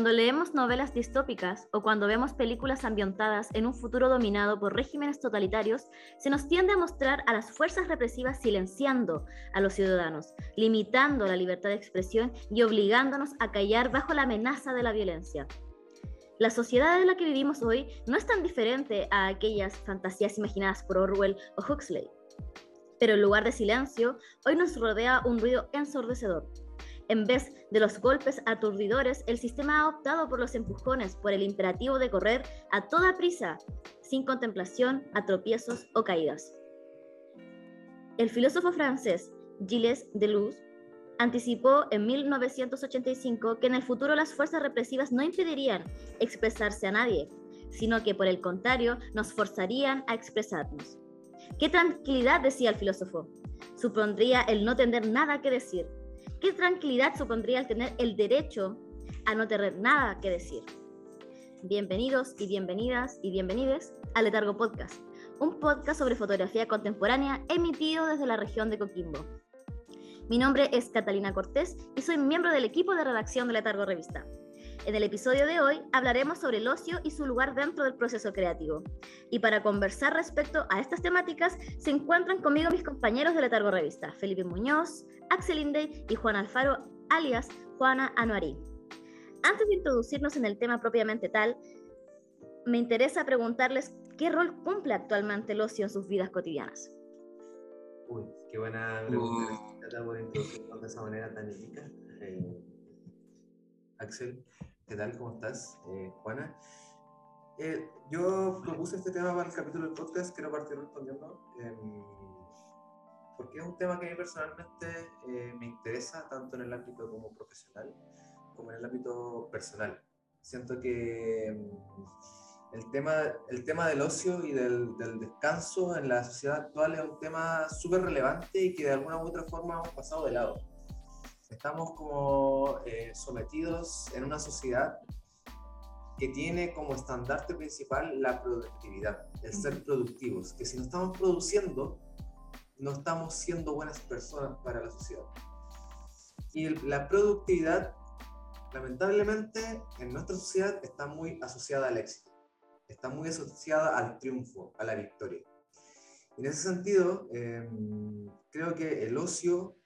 Cuando leemos novelas distópicas o cuando vemos películas ambientadas en un futuro dominado por regímenes totalitarios, se nos tiende a mostrar a las fuerzas represivas silenciando a los ciudadanos, limitando la libertad de expresión y obligándonos a callar bajo la amenaza de la violencia. La sociedad en la que vivimos hoy no es tan diferente a aquellas fantasías imaginadas por Orwell o Huxley. Pero en lugar de silencio, hoy nos rodea un ruido ensordecedor en vez de los golpes aturdidores, el sistema ha optado por los empujones, por el imperativo de correr a toda prisa, sin contemplación a tropiezos o caídas. El filósofo francés Gilles Deleuze anticipó en 1985 que en el futuro las fuerzas represivas no impedirían expresarse a nadie, sino que por el contrario nos forzarían a expresarnos. ¿Qué tranquilidad decía el filósofo? Supondría el no tener nada que decir, ¿Qué tranquilidad supondría el tener el derecho a no tener nada que decir? Bienvenidos y bienvenidas y bienvenides a Letargo Podcast, un podcast sobre fotografía contemporánea emitido desde la región de Coquimbo. Mi nombre es Catalina Cortés y soy miembro del equipo de redacción de Letargo Revista. En el episodio de hoy hablaremos sobre el ocio y su lugar dentro del proceso creativo. Y para conversar respecto a estas temáticas se encuentran conmigo mis compañeros de Letargo Revista, Felipe Muñoz, Axel Inde y Juan Alfaro, alias Juana Anuarí. Antes de introducirnos en el tema propiamente tal, me interesa preguntarles qué rol cumple actualmente el ocio en sus vidas cotidianas. Uy, qué buena pregunta. Uh. por introducirnos de esa manera tan épica. Eh, Axel, ¿qué tal? ¿Cómo estás? Eh, Juana. Eh, yo propuse este tema para el capítulo del podcast, quiero partir respondiendo, em, porque es un tema que a mí personalmente eh, me interesa tanto en el ámbito como profesional, como en el ámbito personal. Siento que em, el, tema, el tema del ocio y del, del, descanso en la sociedad actual es un tema súper relevante y que de alguna u otra forma hemos pasado de lado estamos como eh, sometidos en una sociedad que tiene como estandarte principal la productividad, el ser productivos, que si no estamos produciendo, no estamos siendo buenas personas para la sociedad. Y la productividad, lamentablemente, en nuestra sociedad está muy asociada al éxito, está muy asociada al triunfo, a la victoria. En ese sentido, em, creo que el ocio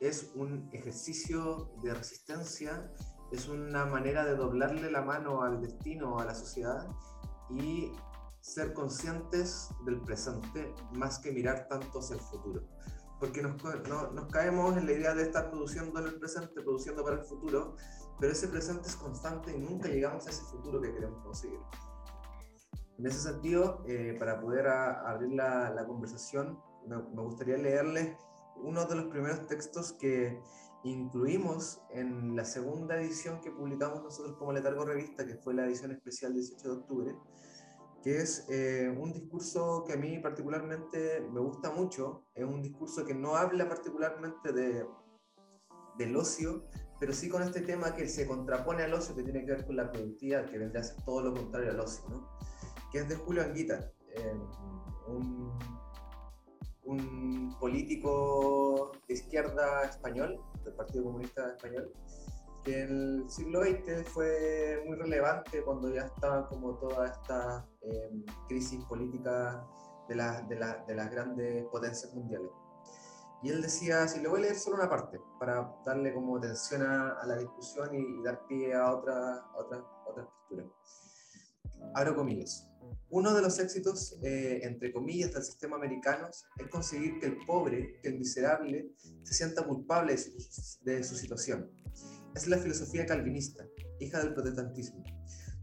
es un ejercicio de resistencia, es una manera de doblarle la mano al destino, a la sociedad y ser conscientes del presente más que mirar tanto hacia el futuro. Porque nos, nos caemos en la idea de estar produciendo en el presente, produciendo para el futuro, pero ese presente es constante y nunca llegamos a ese futuro que queremos conseguir. En ese sentido, eh, para poder abrir la, conversación, me, me gustaría leerles uno de los primeros textos que incluimos en la segunda edición que publicamos nosotros como Letargo Revista, que fue la edición especial 18 de octubre, que es eh, un discurso que a mí particularmente me gusta mucho, es un discurso que no habla particularmente de, del ocio, pero sí con este tema que se contrapone al ocio, que tiene que ver con la productividad, que vendría a ser todo lo contrario al ocio, ¿no? que es de Julio Anguita, eh, un un político de izquierda español, del Partido Comunista Español, que en el siglo XX fue muy relevante cuando ya estaba como toda esta em, crisis política de, de, de, las grandes potencias mundiales. Y él decía, si le voy a leer solo una parte, para darle como atención a, la discusión y, dar pie a otra, otra, otra postura. Abro comillas. Uno de los éxitos, eh, entre comillas, del sistema americano es conseguir que el pobre, que el miserable, se sienta culpable de su, situación. Es la filosofía calvinista, hija del protestantismo.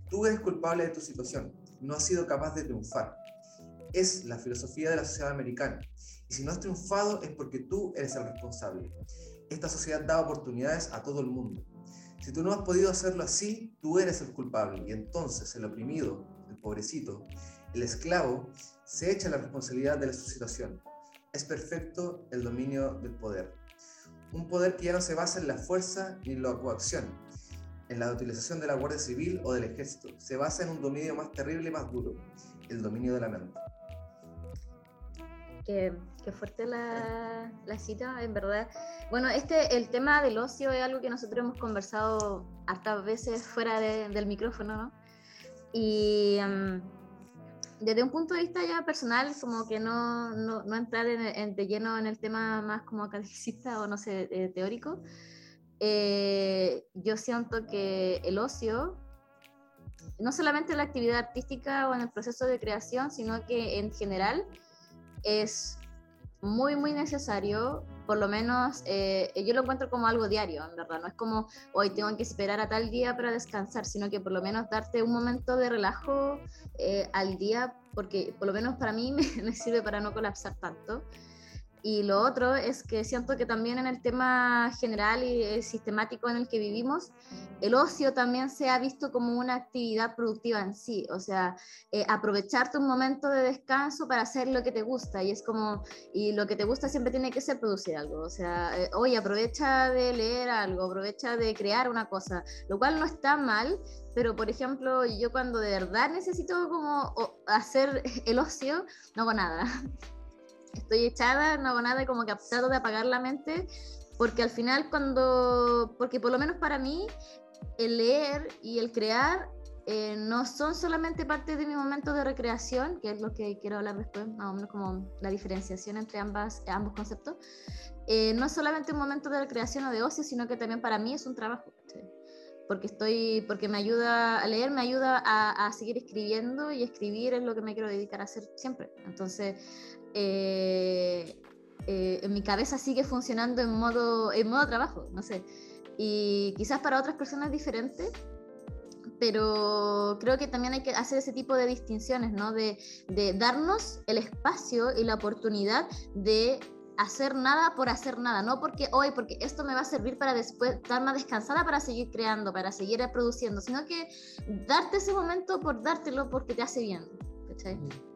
Tú eres culpable de tu situación, no has sido capaz de triunfar. Es la filosofía de la sociedad americana. Y si no has triunfado es porque tú eres el responsable. Esta sociedad da oportunidades a todo el mundo. Si tú no has podido hacerlo así, tú eres el culpable y entonces el oprimido, pobrecito, el esclavo se echa la responsabilidad de su situación. Es perfecto el dominio del poder. Un poder que ya no se basa en la fuerza ni en la coacción, en la utilización de la Guardia Civil o del Ejército. Se basa en un dominio más terrible y más duro, el dominio de la mente. Qué, fuerte la, cita, en verdad. Bueno, este, el tema del ocio es algo que nosotros hemos conversado hartas veces fuera del micrófono, ¿no? Y em, desde un punto de vista ya personal, como que no, no, no entrar en, de lleno en el tema más como academicista o no sé, eh, teórico, eh, yo siento que el ocio, no solamente en la actividad artística o en el proceso de creación, sino que en general es muy, muy necesario, por lo menos eh, yo lo encuentro como algo diario, en verdad, no es como hoy tengo que esperar a tal día para descansar, sino que por lo menos darte un momento de relajo eh, al día, porque por lo menos para mí me sirve para no colapsar tanto. Y lo otro es que siento que también en el tema general y eh, sistemático en el que vivimos, el ocio también se ha visto como una actividad productiva en sí, o sea, eh, aprovecharte un momento de descanso para hacer lo que te gusta. Y es como, y lo que te gusta siempre tiene que ser producir algo, o sea, eh, oye, aprovecha de leer algo, aprovecha de crear una cosa, lo cual no está mal, pero por ejemplo, yo cuando de verdad necesito como hacer el ocio, no hago nada estoy echada, no hago nada, como que trato de apagar la mente, porque al final cuando, porque por lo menos para mí, el leer y el crear eh, no son solamente parte de mi momento de recreación, que es lo que quiero hablar después, más o menos como la diferenciación entre ambas, ambos conceptos. Eh, no es solamente un momento de recreación o de ocio, sino que también para mí es un trabajo. Porque, estoy, porque me ayuda a leer, me ayuda a, a, seguir escribiendo y escribir es lo que me quiero dedicar a hacer siempre. Entonces, eh, eh, en mi cabeza sigue funcionando en modo, en modo trabajo, no sé. Y quizás para otras personas es diferente, pero creo que también hay que hacer ese tipo de distinciones, ¿no? De, de darnos el espacio y la oportunidad de hacer nada por hacer nada, no porque hoy, porque esto me va a servir para después estar más descansada para seguir creando, para seguir produciendo, sino que darte ese momento por dártelo porque te hace bien. ¿cachai? Mm.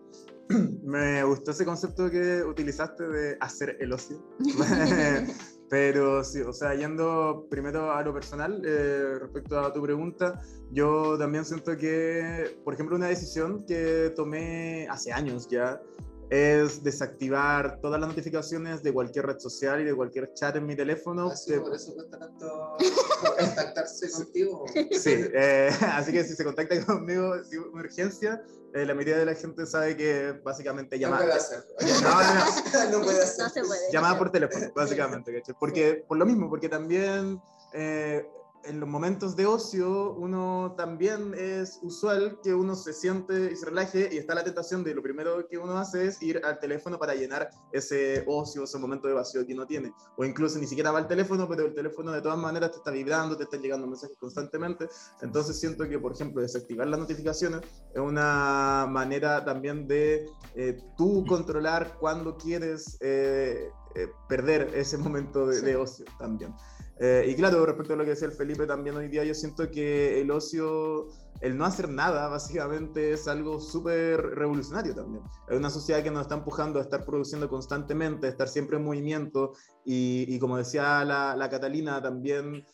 Me gustó ese concepto que utilizaste de hacer el ocio. Pero sí, o sea, yendo primero a lo personal, eh, respecto a tu pregunta, yo también siento que, por ejemplo, una decisión que tomé hace años ya, es desactivar todas las notificaciones de cualquier red social y de cualquier chat en mi teléfono. Así, ah, por eso cuesta tanto contactarse contigo. Sí, eh, así que si se contacta conmigo, si una urgencia, eh, la mayoría de la gente sabe que básicamente llama. No puede hacer. No, no, no puede hacer. No se puede. Llamada por teléfono, básicamente. Porque, por lo mismo, porque también. Eh, en los momentos de ocio uno también es usual que uno se siente y se relaje y está la tentación de lo primero que uno hace es ir al teléfono para llenar ese ocio, ese momento de vacío que uno tiene. O incluso ni siquiera va al teléfono, pero el teléfono de todas maneras te está vibrando, te están llegando mensajes constantemente. Entonces siento que, por ejemplo, desactivar las notificaciones es una manera también de eh, tú controlar cuando quieres eh, eh, perder ese momento de, de ocio también. Eh, y claro, respecto a lo que decía el Felipe también hoy día, yo siento que el ocio, el no hacer nada, básicamente es algo súper revolucionario también. Es una sociedad que nos está empujando a estar produciendo constantemente, a estar siempre en movimiento y, como decía la, la Catalina también,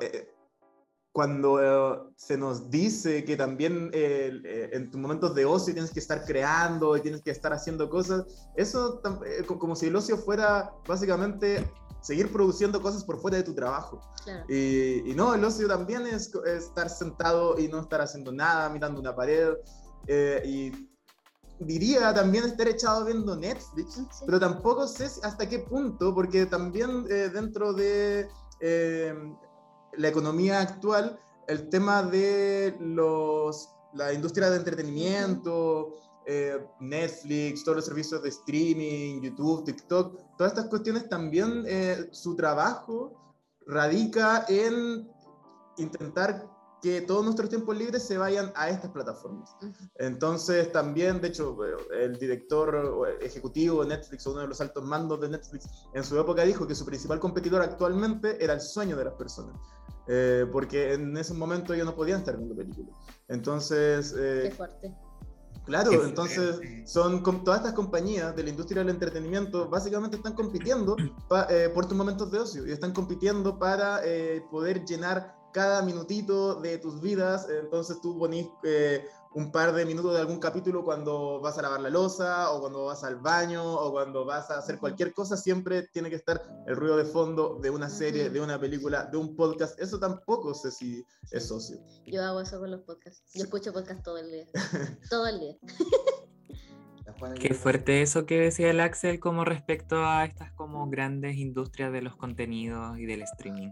eh, cuando se nos dice que también eh, en tus momentos de ocio tienes que estar creando y tienes que estar haciendo cosas, eso como si el ocio fuera básicamente seguir produciendo cosas por fuera de tu trabajo. Y, no, el ocio también es, estar sentado y no estar haciendo nada, mirando una pared. Eh, y diría también estar echado viendo Netflix, pero tampoco sé hasta qué punto, porque también eh, dentro de eh, la economía actual, el tema de los, la industria de entretenimiento, eh, Netflix, todos los servicios de streaming, YouTube, TikTok, todas estas cuestiones también eh, su trabajo radica en intentar que todos nuestros tiempos libres se vayan a estas plataformas. Entonces también, de hecho, el director ejecutivo de Netflix, uno de los altos mandos de Netflix, en su época dijo que su principal competidor actualmente era el sueño de las personas. Eh, porque en ese momento ellos no podían estar viendo películas. Entonces... Qué fuerte. Claro, entonces son todas estas compañías de la industria del entretenimiento básicamente están compitiendo eh, por tus momentos de ocio y están compitiendo para eh, poder llenar cada minutito de tus vidas, entonces tú ponís eh, un par de minutos de algún capítulo cuando vas a lavar la losa o cuando vas al baño o cuando vas a hacer cualquier cosa, siempre tiene que estar el ruido de fondo de una serie, de una película, de un podcast. Eso tampoco sé si es socio. Yo hago eso con los podcasts. Yo escucho podcast todo el día. todo el día. Qué fuerte eso que decía el Axel como respecto a estas como grandes industrias de los contenidos y del streaming.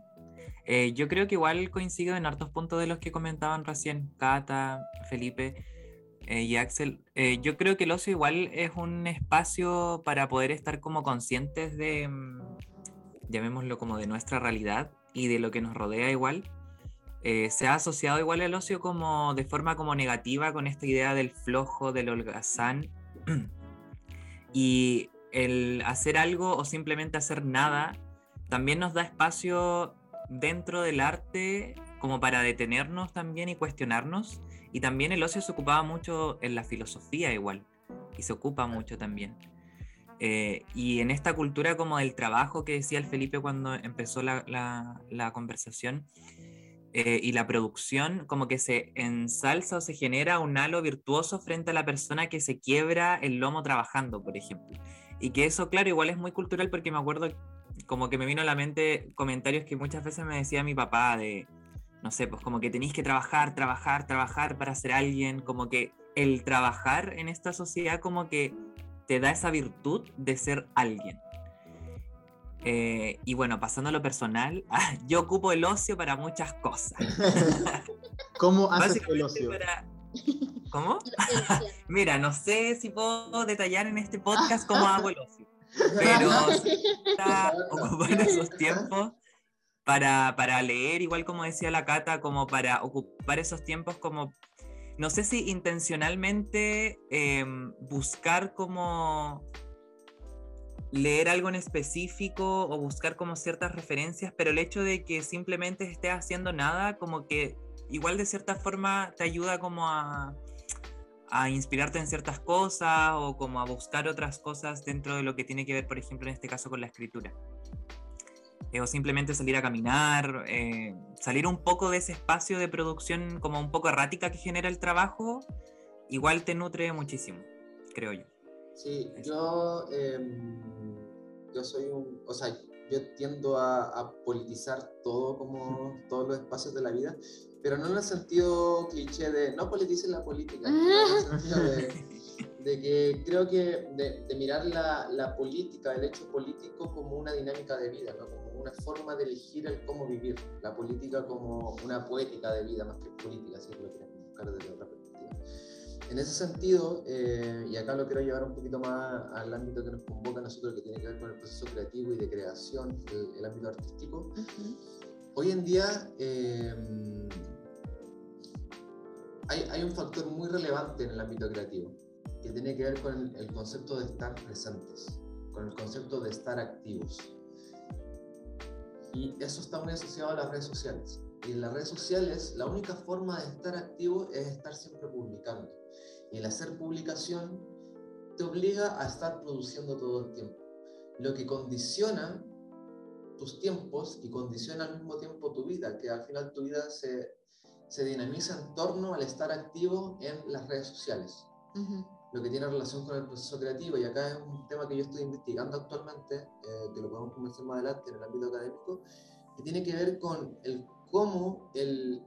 Eh, yo creo que igual coincido en hartos puntos de los que comentaban recién Cata, Felipe eh, y Axel. Eh, yo creo que el ocio igual es un espacio para poder estar como conscientes de, mm, llamémoslo como de nuestra realidad y de lo que nos rodea igual. se ha asociado igual el ocio como de forma como negativa con esta idea del flojo, del holgazán. y el hacer algo o simplemente hacer nada también nos da espacio dentro del arte como para detenernos también y cuestionarnos. Y también el ocio se ocupaba mucho en la filosofía igual, y se ocupa mucho también. Eh, y en esta cultura como del trabajo que decía el Felipe cuando empezó la, la, conversación eh, y la producción, como que se ensalza o se genera un halo virtuoso frente a la persona que se quiebra el lomo trabajando, por ejemplo. Y que eso, claro, igual es muy cultural porque me acuerdo como que me vino a la mente comentarios que muchas veces me decía mi papá de, no sé, pues como que tenéis que trabajar, trabajar, trabajar para ser alguien, como que el trabajar en esta sociedad como que te da esa virtud de ser alguien. Eh, y bueno, pasando a lo personal, yo ocupo el ocio para muchas cosas. ¿Cómo haces el ocio? ¿Cómo? Mira, no sé si puedo detallar en este podcast cómo hago el ocio pero está ocupar esos tiempos para, para, leer, igual como decía la Cata, como para ocupar esos tiempos como, no sé si intencionalmente em, buscar como leer algo en específico o buscar como ciertas referencias, pero el hecho de que simplemente estés haciendo nada, como que igual de cierta forma te ayuda como a, a inspirarte en ciertas cosas o como a buscar otras cosas dentro de lo que tiene que ver, por ejemplo, en este caso con la escritura. Eh, o simplemente salir a caminar, eh, salir un poco de ese espacio de producción como un poco errática que genera el trabajo, igual te nutre muchísimo, creo yo. Sí, yo, em, yo soy un, o sea, yo tiendo a, a politizar todo como todos los espacios de la vida, pero no en el sentido cliché de no politicen la política, en el sentido de, que creo que de, mirar la, la, política, el hecho político como una dinámica de vida, ¿no? como una forma de elegir el cómo vivir, la política como una poética de vida más que política, si lo queremos buscar desde otra perspectiva. En ese sentido, eh, y acá lo quiero llevar un poquito más al ámbito que nos convoca a nosotros, que tiene que ver con el proceso creativo y de creación, el, ámbito artístico, hoy en día... Eh, hay, un factor muy relevante en el ámbito creativo que tiene que ver con el, concepto de estar presentes, con el concepto de estar activos. Y eso está muy asociado a las redes sociales. Y en las redes sociales la única forma de estar activo es estar siempre publicando. Y el hacer publicación te obliga a estar produciendo todo el tiempo. Lo que condiciona tus tiempos y condiciona al mismo tiempo tu vida, que al final tu vida se se dinamiza en torno al estar activo en las redes sociales. Lo que tiene relación con el proceso creativo, y acá es un tema que yo estoy investigando actualmente, eh, que lo podemos conversar más adelante en el ámbito académico, que tiene que ver con el cómo el,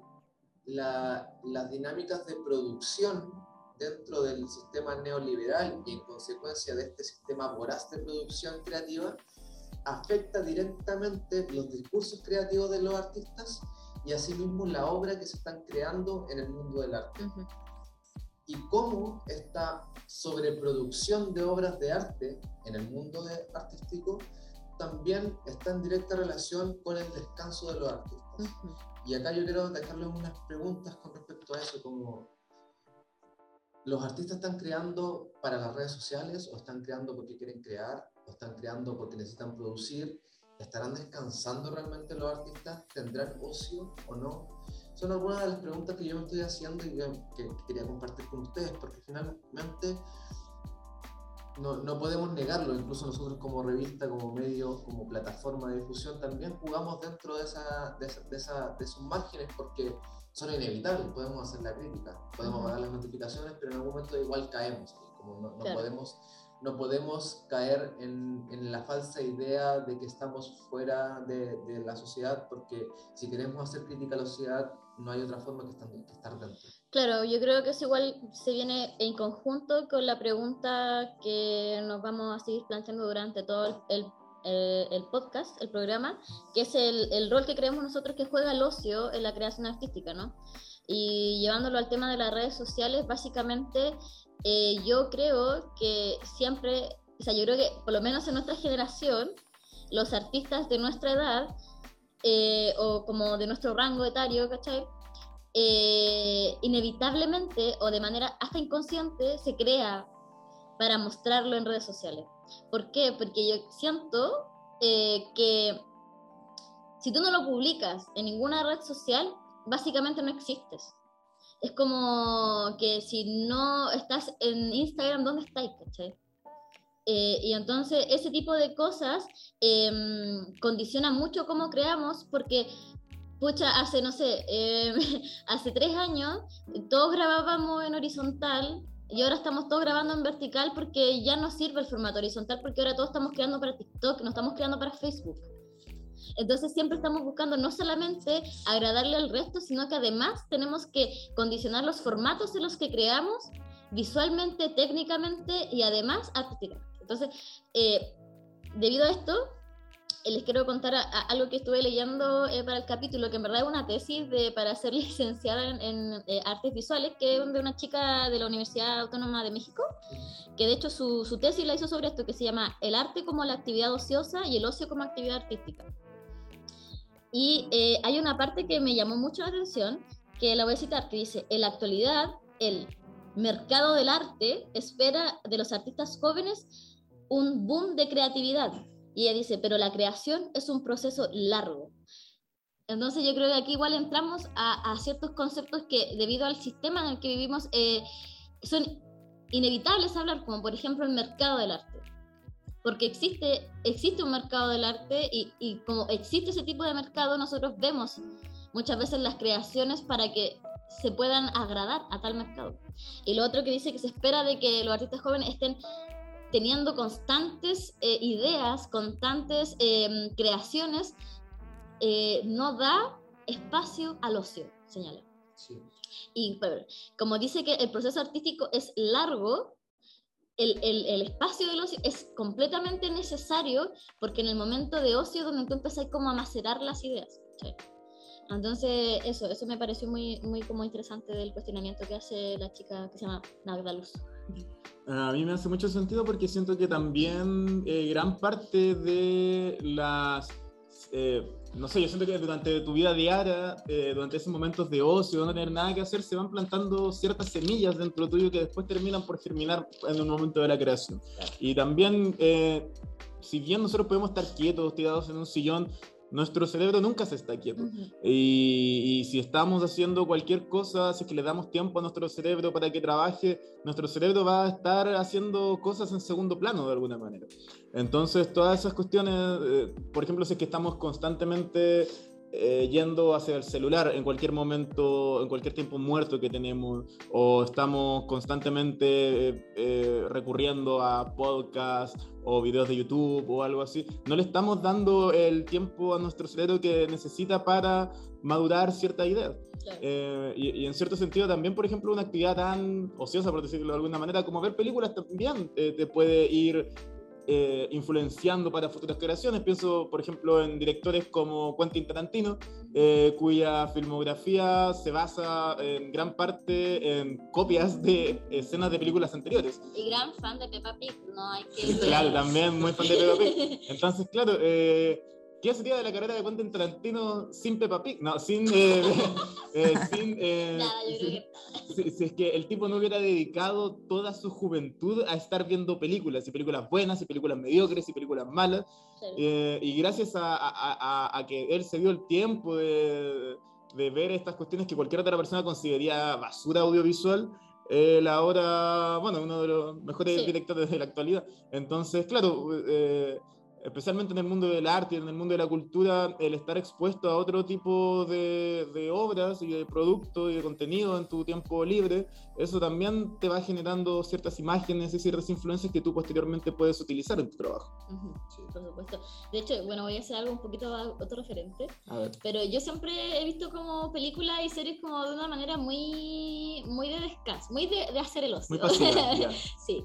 las dinámicas de producción dentro del sistema neoliberal y en consecuencia de este sistema voraz de producción creativa afecta directamente los discursos creativos de los artistas y asimismo la obra que se están creando en el mundo del arte. Y cómo esta sobreproducción de obras de arte en el mundo de artístico también está en directa relación con el descanso de los artistas. Y acá yo quiero dejarles unas preguntas con respecto a eso, como los artistas están creando para las redes sociales o están creando porque quieren crear o están creando porque necesitan producir ¿Estarán descansando realmente los artistas? ¿Tendrán ocio o no? Son algunas de las preguntas que yo me estoy haciendo y que, quería compartir con ustedes, porque finalmente no, no, podemos negarlo, incluso nosotros como revista, como medio, como plataforma de difusión, también jugamos dentro de, esa, de, esa, de, esa, de esos márgenes porque son inevitables, podemos hacer la crítica, podemos pagar las notificaciones, pero en algún momento igual caemos, como no, no podemos no podemos caer en, la falsa idea de que estamos fuera de, la sociedad, porque si queremos hacer crítica a la sociedad, no hay otra forma que estar, dentro. Claro, yo creo que eso igual se viene en conjunto con la pregunta que nos vamos a seguir planteando durante todo el, el, el podcast, el programa, que es el, el, rol que creemos nosotros que juega el ocio en la creación artística, ¿no? Y llevándolo al tema de las redes sociales, básicamente eh, yo creo que siempre, o sea, yo creo que por lo menos en nuestra generación, los artistas de nuestra edad, eh, o como de nuestro rango etario, ¿cachai? Eh, inevitablemente o de manera hasta inconsciente se crea para mostrarlo en redes sociales. ¿Por qué? Porque yo siento que si tú no lo publicas en ninguna red social, básicamente no existes es como que si no estás en Instagram, ¿dónde estáis? Eh, y entonces ese tipo de cosas eh, condiciona mucho cómo creamos porque, pucha, hace, no sé, eh, hace tres años todos grabábamos en horizontal y ahora estamos todos grabando en vertical porque ya no sirve el formato horizontal porque ahora todos estamos creando para TikTok, no estamos creando para Facebook. Entonces siempre estamos buscando no solamente agradarle al resto, sino que además tenemos que condicionar los formatos en los que creamos visualmente, técnicamente y además artísticamente. Entonces, eh, debido a esto, eh, les quiero contar algo que estuve leyendo eh, para el capítulo, que en verdad es una tesis de, para ser licenciada en, artes visuales, que es de una chica de la Universidad Autónoma de México, que de hecho su, su tesis la hizo sobre esto, que se llama El arte como la actividad ociosa y el ocio como actividad artística. Y eh, hay una parte que me llamó mucho la atención, que la voy a citar, que dice, en la actualidad el mercado del arte espera de los artistas jóvenes un boom de creatividad. Y ella dice, pero la creación es un proceso largo. Entonces yo creo que aquí igual entramos a, ciertos conceptos que debido al sistema en el que vivimos eh, son inevitables hablar, como por ejemplo el mercado del arte porque existe, existe un mercado del arte y, y, como existe ese tipo de mercado, nosotros vemos muchas veces las creaciones para que se puedan agradar a tal mercado. Y lo otro que dice que se espera de que los artistas jóvenes estén teniendo constantes eh, ideas, constantes eh, creaciones, eh, no da espacio al ocio, señala. Sí. Y como dice que el proceso artístico es largo, el, el, el, espacio del ocio es completamente necesario porque en el momento de ocio donde tú empiezas como a macerar las ideas. ¿sí? Entonces, eso, eso me pareció muy, muy como interesante del cuestionamiento que hace la chica que se llama Nagda Luz. A mí me hace mucho sentido porque siento que también eh, gran parte de las eh, no sé, yo siento que durante tu vida diaria, eh, durante esos momentos de ocio, no tener nada que hacer, se van plantando ciertas semillas dentro tuyo que después terminan por germinar en un momento de la creación. Y también, eh, si bien nosotros podemos estar quietos, tirados en un sillón, nuestro cerebro nunca se está quieto. y, si estamos haciendo cualquier cosa, si es que le damos tiempo a nuestro cerebro para que trabaje, nuestro cerebro va a estar haciendo cosas en segundo plano de alguna manera. Entonces, todas esas cuestiones, eh, por ejemplo, si es que estamos constantemente eh, yendo hacia el celular en cualquier momento, en cualquier tiempo muerto que tenemos, o estamos constantemente eh, recurriendo a podcasts o videos de YouTube o algo así, no le estamos dando el tiempo a nuestro cerebro que necesita para madurar cierta idea. Eh, y, en cierto sentido también, por ejemplo, una actividad tan ociosa, por decirlo de alguna manera, como ver películas también te puede ir eh, influenciando para futuras creaciones. Pienso, por ejemplo, en directores como Quentin Tarantino, eh, cuya filmografía se basa en gran parte en copias de escenas de películas anteriores. Y gran fan de Peppa Pig, no hay que... claro, también muy fan de Peppa Pig. Entonces, claro, eh, ¿Qué sería de la carrera de Quentin Tarantino sin Peppa Pig? No, sin. Eh, eh, sin eh, si, es que el tipo no hubiera dedicado toda su juventud a estar viendo películas, y películas buenas, y películas mediocres, y películas malas. y gracias a, a, a, que él se dio el tiempo de, de, ver estas cuestiones que cualquier otra persona consideraría basura audiovisual, el ahora, bueno, uno de los mejores Sí. directores de la actualidad. Entonces, claro, eh, especialmente en el mundo del arte y en el mundo de la cultura, el estar expuesto a otro tipo de, de obras y de productos y de contenido en tu tiempo libre, eso también te va generando ciertas imágenes y ciertas influencias que tú posteriormente puedes utilizar en tu trabajo. Sí, por supuesto. De hecho, bueno, voy a hacer algo un poquito a- otro referente, A ver. pero yo siempre he visto como películas y series como de una manera muy, muy de descanso, muy de, de hacer el ocio. Muy pasiva. sí,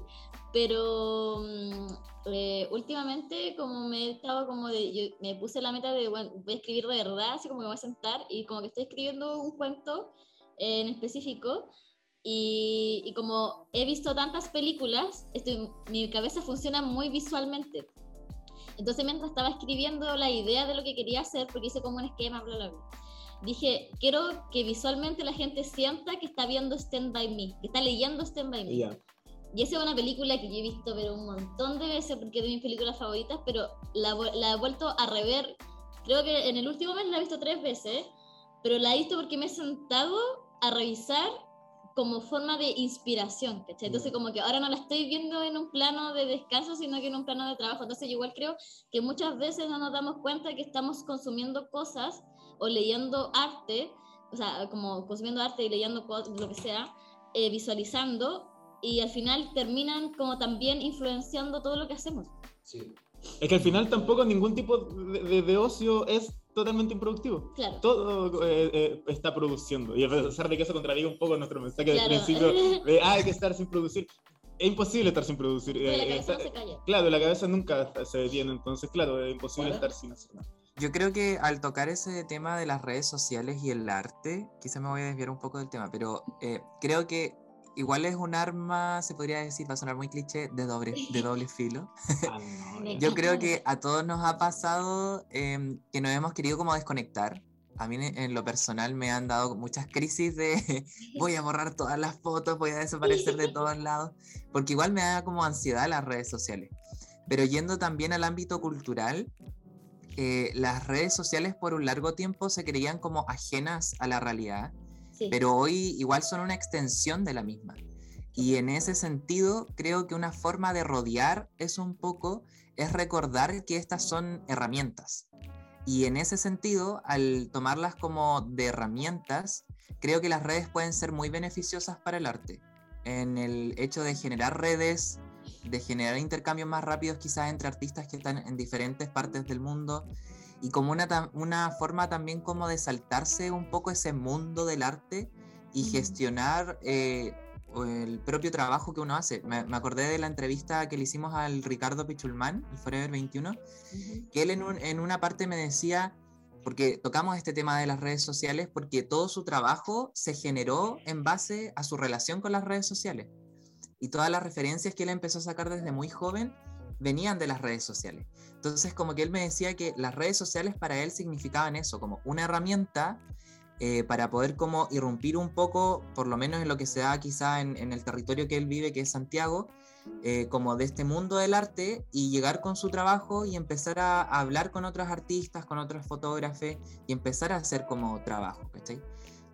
pero mm, eh, últimamente como me he estado como de, yo me puse la meta de, bueno, voy a escribir de verdad, así como me voy a sentar y como que estoy escribiendo un cuento en específico y, como he visto tantas películas, estoy, mi cabeza funciona muy visualmente. Entonces mientras estaba escribiendo la idea de lo que quería hacer, porque hice como un esquema, bla, bla, dije, quiero que visualmente la gente sienta que está viendo Stand By Me, que está leyendo Stand By Me. Y esa es una película que yo he visto pero un montón de veces porque es de mis películas favoritas, pero la, la he vuelto a rever, creo que en el último mes la he visto tres veces, pero la he visto porque me he sentado a revisar como forma de inspiración, ¿cachai? Entonces como que ahora no la estoy viendo en un plano de descanso, sino que en un plano de trabajo. Entonces yo igual creo que muchas veces no nos damos cuenta que estamos consumiendo cosas o leyendo arte, o sea, como consumiendo arte y leyendo lo que sea, eh, visualizando y al final terminan como también influenciando todo lo que hacemos. Sí. Es que al final tampoco ningún tipo de, de- de ocio es totalmente improductivo. Claro. Todo eh, eh, está produciendo. Y a pesar de que eso contradiga un poco nuestro mensaje Claro. del principio de "Ah, hay que estar sin producir, es imposible estar sin producir. Pero la Eh, cabeza está- no se calla. Claro, la cabeza nunca se detiene, entonces, claro, es imposible estar sin hacer nada. Yo creo que al tocar ese tema de las redes sociales y el arte, quizá me voy a desviar un poco del tema, pero eh, creo que igual es un arma, se podría decir, va a sonar muy cliché, de doble, de doble filo. Ah. Yo creo que a todos nos ha pasado em, que nos hemos querido como desconectar. A mí en en lo personal me han dado muchas crisis de voy a borrar todas las fotos, voy a desaparecer de todos lados, porque igual me da como ansiedad las redes sociales. Pero yendo también al ámbito cultural, eh, las redes sociales por un largo tiempo se creían como ajenas a la realidad, Sí. pero hoy igual son una extensión de la misma. Y en ese sentido, creo que una forma de rodear eso un poco es recordar que estas son herramientas. Y en ese sentido, al tomarlas como de herramientas, creo que las redes pueden ser muy beneficiosas para el arte. En el hecho de generar redes, de generar intercambios más rápidos quizás entre artistas que están en diferentes partes del mundo y como una, una forma también como de saltarse un poco ese mundo del arte y gestionar eh, el propio trabajo que uno hace. Me, me acordé de la entrevista que le hicimos al Ricardo Pichulman, el Forever 21, Ujú. que él en, un- en una parte me decía, porque tocamos este tema de las redes sociales, porque todo su trabajo se generó en base a su relación con las redes sociales. Y todas las referencias que él empezó a sacar desde muy joven venían de las redes sociales. Entonces, como que él me decía que las redes sociales para él significaban eso, como una herramienta eh, para poder como irrumpir un poco, por lo menos en lo que se da quizá en, el territorio que él vive, que es Santiago, eh, como de este mundo del arte y llegar con su trabajo y empezar a, a hablar con otros artistas, con otros fotógrafos y empezar a hacer como trabajo, ¿cachai?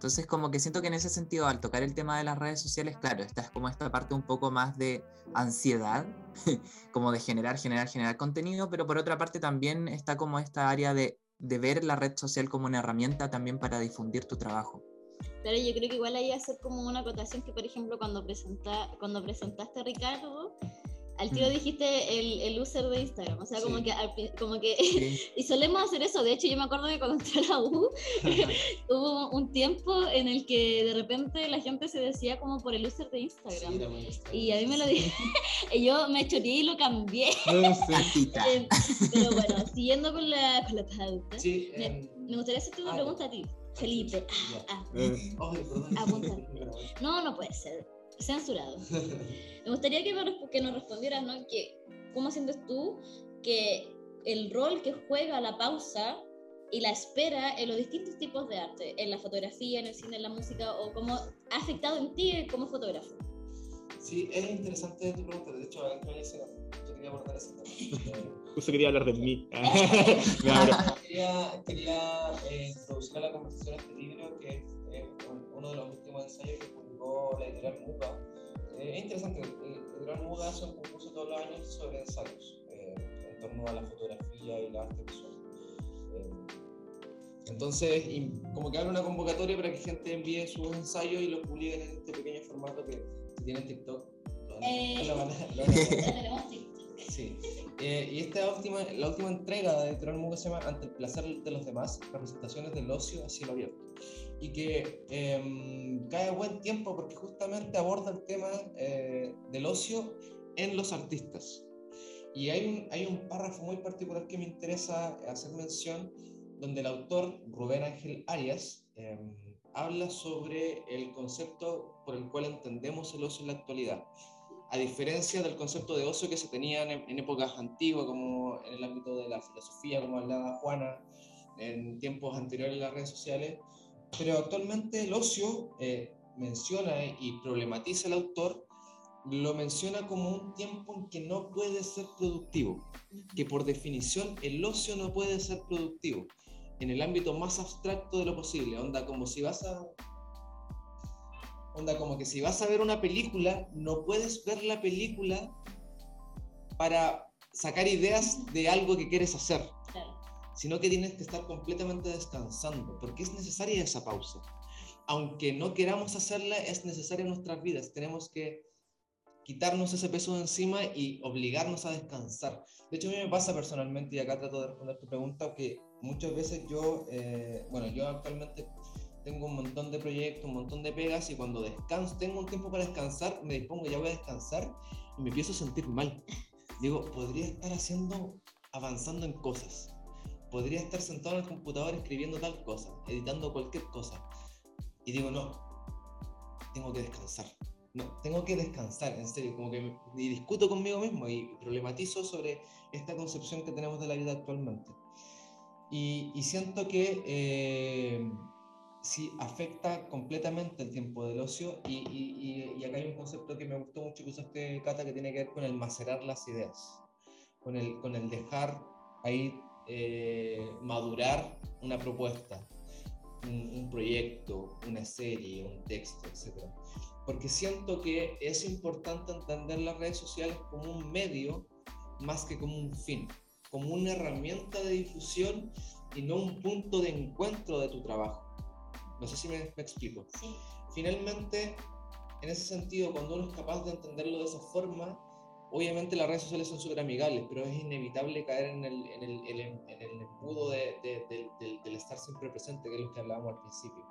Entonces como que siento que en ese sentido al tocar el tema de las redes sociales, claro, esta es como esta parte un poco más de ansiedad, como de generar, generar, generar contenido, pero por otra parte también está como esta área de, de ver la red social como una herramienta también para difundir tu trabajo. Pero yo creo que igual que hacer como una acotación que, por ejemplo, cuando, presenta, cuando presentaste a Ricardo, al tiro Mm. dijiste el, el user de Instagram. O sea, como Sí. que, al pri- como que Sí. y solemos hacer eso. De hecho, yo me acuerdo que cuando entré a la U, hubo un tiempo en el que de repente la gente se decía como por el user de Instagram. Sí, y a mí me lo dije, y yo me choreé y lo cambié. Eh, Pero bueno, siguiendo con la, con la pauta, me, em, me gustaría hacerte una ah, pregunta a ti, Felipe. Ah. Pero bueno. no, no puede ser. Censurado. Me gustaría que, me que nos respondieras, ¿no? Que, ¿Cómo sientes tú que el rol que juega la pausa y la espera en los distintos tipos de arte, en la fotografía, en el cine, en la música, o cómo ha afectado en ti como fotógrafo? Sí, es interesante tu pregunta. De hecho, antes yo quería abordar ese tema. Justo quería hablar de mí. Me abro. quería quería eh, introducir a la conversación este libro que es eh, un- uno de los últimos ensayos que publicó la editorial Muga. Eh, es interesante, la editorial Muga hace un concurso todos los años sobre ensayos eh, en torno a la fotografía y la arte visual. entonces, como que abre una convocatoria para que gente envíe sus ensayos y los publique en este pequeño formato que tiene TikTok. Lo tenemos TikTok. Sí. Eh, y esta última, la última entrega de Editorial Muga se llama Ante el placer de los demás, representaciones del ocio a cielo abierto. Y que eh, cae a buen tiempo porque justamente aborda el tema eh, del ocio en los artistas. Y hay un, hay un párrafo muy particular que me interesa hacer mención, donde el autor Rubén Ángel Arias em, habla sobre el concepto por el cual entendemos el ocio en la actualidad a diferencia del concepto de ocio que se tenía en, épocas antiguas, como en el ámbito de la filosofía, como hablaba Juana, en tiempos anteriores en las redes sociales, pero actualmente el ocio eh, menciona y problematiza el autor, lo menciona como un tiempo en que no puede ser productivo, que por definición el ocio no puede ser productivo, en el ámbito más abstracto de lo posible, onda como si vas a Onda, como que si vas a ver una película, no puedes ver la película para sacar ideas de algo que quieres hacer, sino que tienes que estar completamente descansando, porque es necesaria esa pausa. Aunque no queramos hacerla, es necesaria en nuestras vidas. Tenemos que quitarnos ese peso de encima y obligarnos a descansar. De hecho, a mí me pasa personalmente, y acá trato de responder tu pregunta, que muchas veces yo, eh, bueno, yo actualmente tengo un montón de proyectos, un montón de pegas y cuando descanso, tengo un tiempo para descansar, me dispongo, ya voy a descansar y me empiezo a sentir mal. Digo, podría estar haciendo, avanzando en cosas. Podría estar sentado en el computador escribiendo tal cosa, editando cualquier cosa. Y digo, no, tengo que descansar. No, tengo que descansar, en serio, como que y discuto conmigo mismo y problematizo sobre esta concepción que tenemos de la vida actualmente. Y, y siento que eh, sí afecta completamente el tiempo del ocio y, y, y, acá hay un concepto que me gustó mucho que usaste, Cata, que tiene que ver con el macerar las ideas, con el, con el dejar ahí eh, madurar una propuesta, un, un, proyecto, una serie, un texto, etc. Porque siento que es importante entender las redes sociales como un medio más que como un fin, como una herramienta de difusión y no un punto de encuentro de tu trabajo no sé si me, explico. Finalmente, en ese sentido, cuando uno es capaz de entenderlo de esa forma, obviamente las redes sociales son súper amigables, pero es inevitable caer en el, en el, en el, embudo de, del estar siempre presente, que es lo que hablábamos al principio.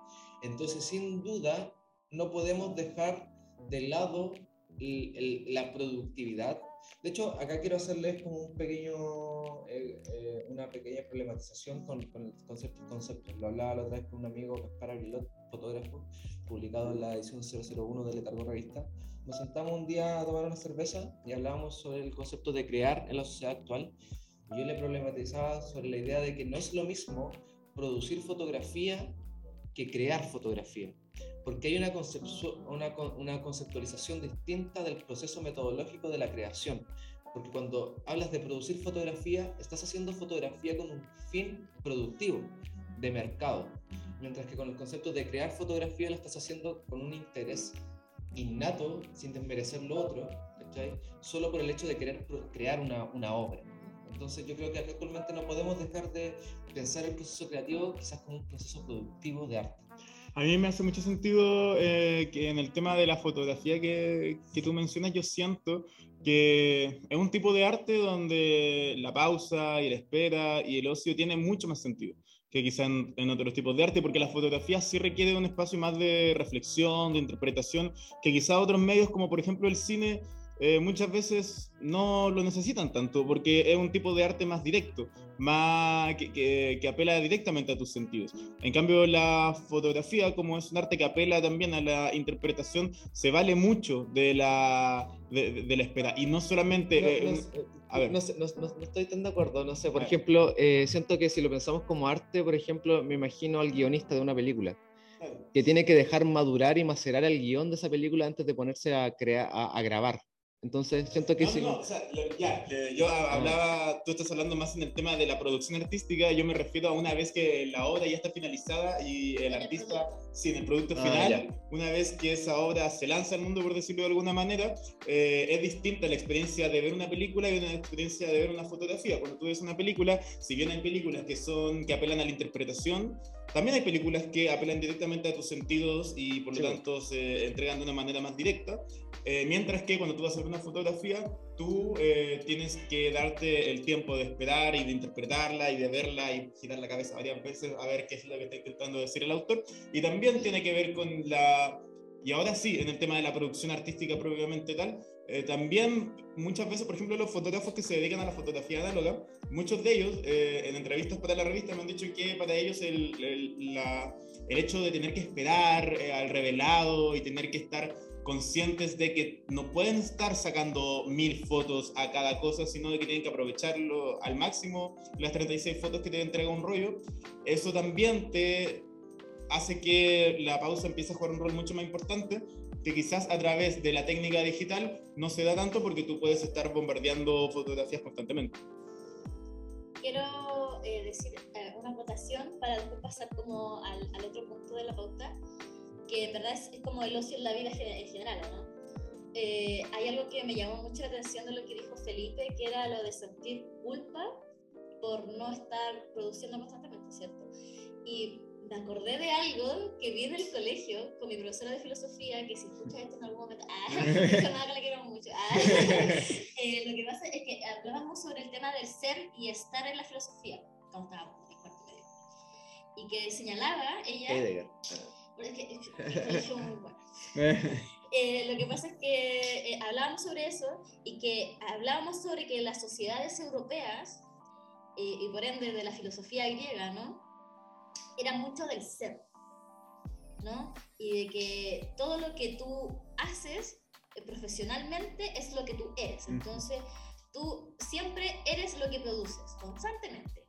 Entonces, sin duda, no podemos dejar de lado la productividad. De hecho, acá quiero hacerles como un pequeño, eh, eh, una pequeña problematización con, con el concepto, conceptos. Lo hablaba la otra vez con un amigo, Gaspar Aguilot, fotógrafo, publicado en la edición 001 de Letargo Revista. Nos sentamos un día a tomar una cerveza y hablábamos sobre el concepto de crear en la sociedad actual. Yo le problematizaba sobre la idea de que no es lo mismo producir fotografía que crear fotografía porque hay una, una, una, conceptualización distinta del proceso metodológico de la creación. Porque cuando hablas de producir fotografía, estás haciendo fotografía con un fin productivo, de mercado. Mientras que con el concepto de crear fotografía lo estás haciendo con un interés innato, sin desmerecer lo otro, solo por el hecho de querer crear una, una obra. Entonces yo creo que actualmente no podemos dejar de pensar el proceso creativo quizás como un proceso productivo de arte. A mí me hace mucho sentido eh, que en el tema de la fotografía que, que, tú mencionas, yo siento que es un tipo de arte donde la pausa y la espera y el ocio tiene mucho más sentido que quizá en, otros tipos de arte, porque la fotografía sí requiere un espacio más de reflexión, de interpretación, que quizá otros medios como por ejemplo el cine eh, muchas veces no lo necesitan tanto porque es un tipo de arte más directo, más que, que, apela directamente a tus sentidos. En cambio, la fotografía, como es un arte que apela también a la interpretación, se vale mucho de la, de, de la espera. Y no solamente... No, eh, eh, a ver. No, no, estoy tan de acuerdo, no sé, por ejemplo, siento que si lo pensamos como arte, por ejemplo, me imagino al guionista de una película que tiene que dejar madurar y macerar el guion de esa película antes de ponerse a, crear, a grabar Entonces, siento que no, sí. No, o sea, ya, yo hablaba, tú estás hablando más en el tema de la producción artística, yo me refiero a una vez que la obra ya está finalizada y el artista, sin el producto ah, final, una vez que esa obra se lanza al mundo, por decirlo de alguna manera, eh, es distinta la experiencia de ver una película y una experiencia de ver una fotografía. Cuando tú ves una película, si bien hay películas que, son, que apelan a la interpretación, también hay películas que apelan directamente a tus sentidos y por lo tanto se entregan de una manera más directa. Eh, mientras que cuando tú vas a ver una fotografía, tú eh, tienes que darte el tiempo de esperar y de interpretarla y de verla y girar la cabeza varias veces a ver qué es lo que está intentando decir el autor. Y también tiene que ver con la... Y ahora sí, en el tema de la producción artística propiamente tal, eh, también muchas veces, por ejemplo, los fotógrafos que se dedican a la fotografía análoga, muchos de ellos en entrevistas para la revista me han dicho que para ellos el, el, hecho de tener que esperar al revelado y tener que estar conscientes de que no pueden estar sacando mil fotos a cada cosa, sino de que tienen que aprovecharlo al máximo, las 36 fotos que te entrega un rollo, eso también te hace que la pausa empiece a jugar un rol mucho más importante, que quizás a través de la técnica digital no se da tanto porque tú puedes estar bombardeando fotografías constantemente. Quiero eh, decir eh, una votación para después pasar como al, al otro punto de la pauta que en verdad es, como el ocio en la vida en general, ¿no? Eh, hay algo que me llamó mucho la atención de lo que dijo Felipe, que era lo de sentir culpa por no estar produciendo constantemente, ¿cierto? Y me acordé de algo que vi en el colegio con mi profesora de filosofía, que si escuchas esto en algún momento, ah, nada que la quiero mucho. Ah, eh, lo que pasa es que hablábamos sobre el tema del ser y estar en la filosofía, cuando estábamos en cuarto medio. Y que señalaba ella eh, lo que pasa es que eh, hablábamos sobre eso y que hablábamos sobre que las sociedades europeas, eh, y por ende de la filosofía griega, ¿no? Era mucho del ser, ¿no? Y de que todo lo que tú haces profesionalmente es lo que tú eres. Entonces, tú siempre eres lo que produces, constantemente.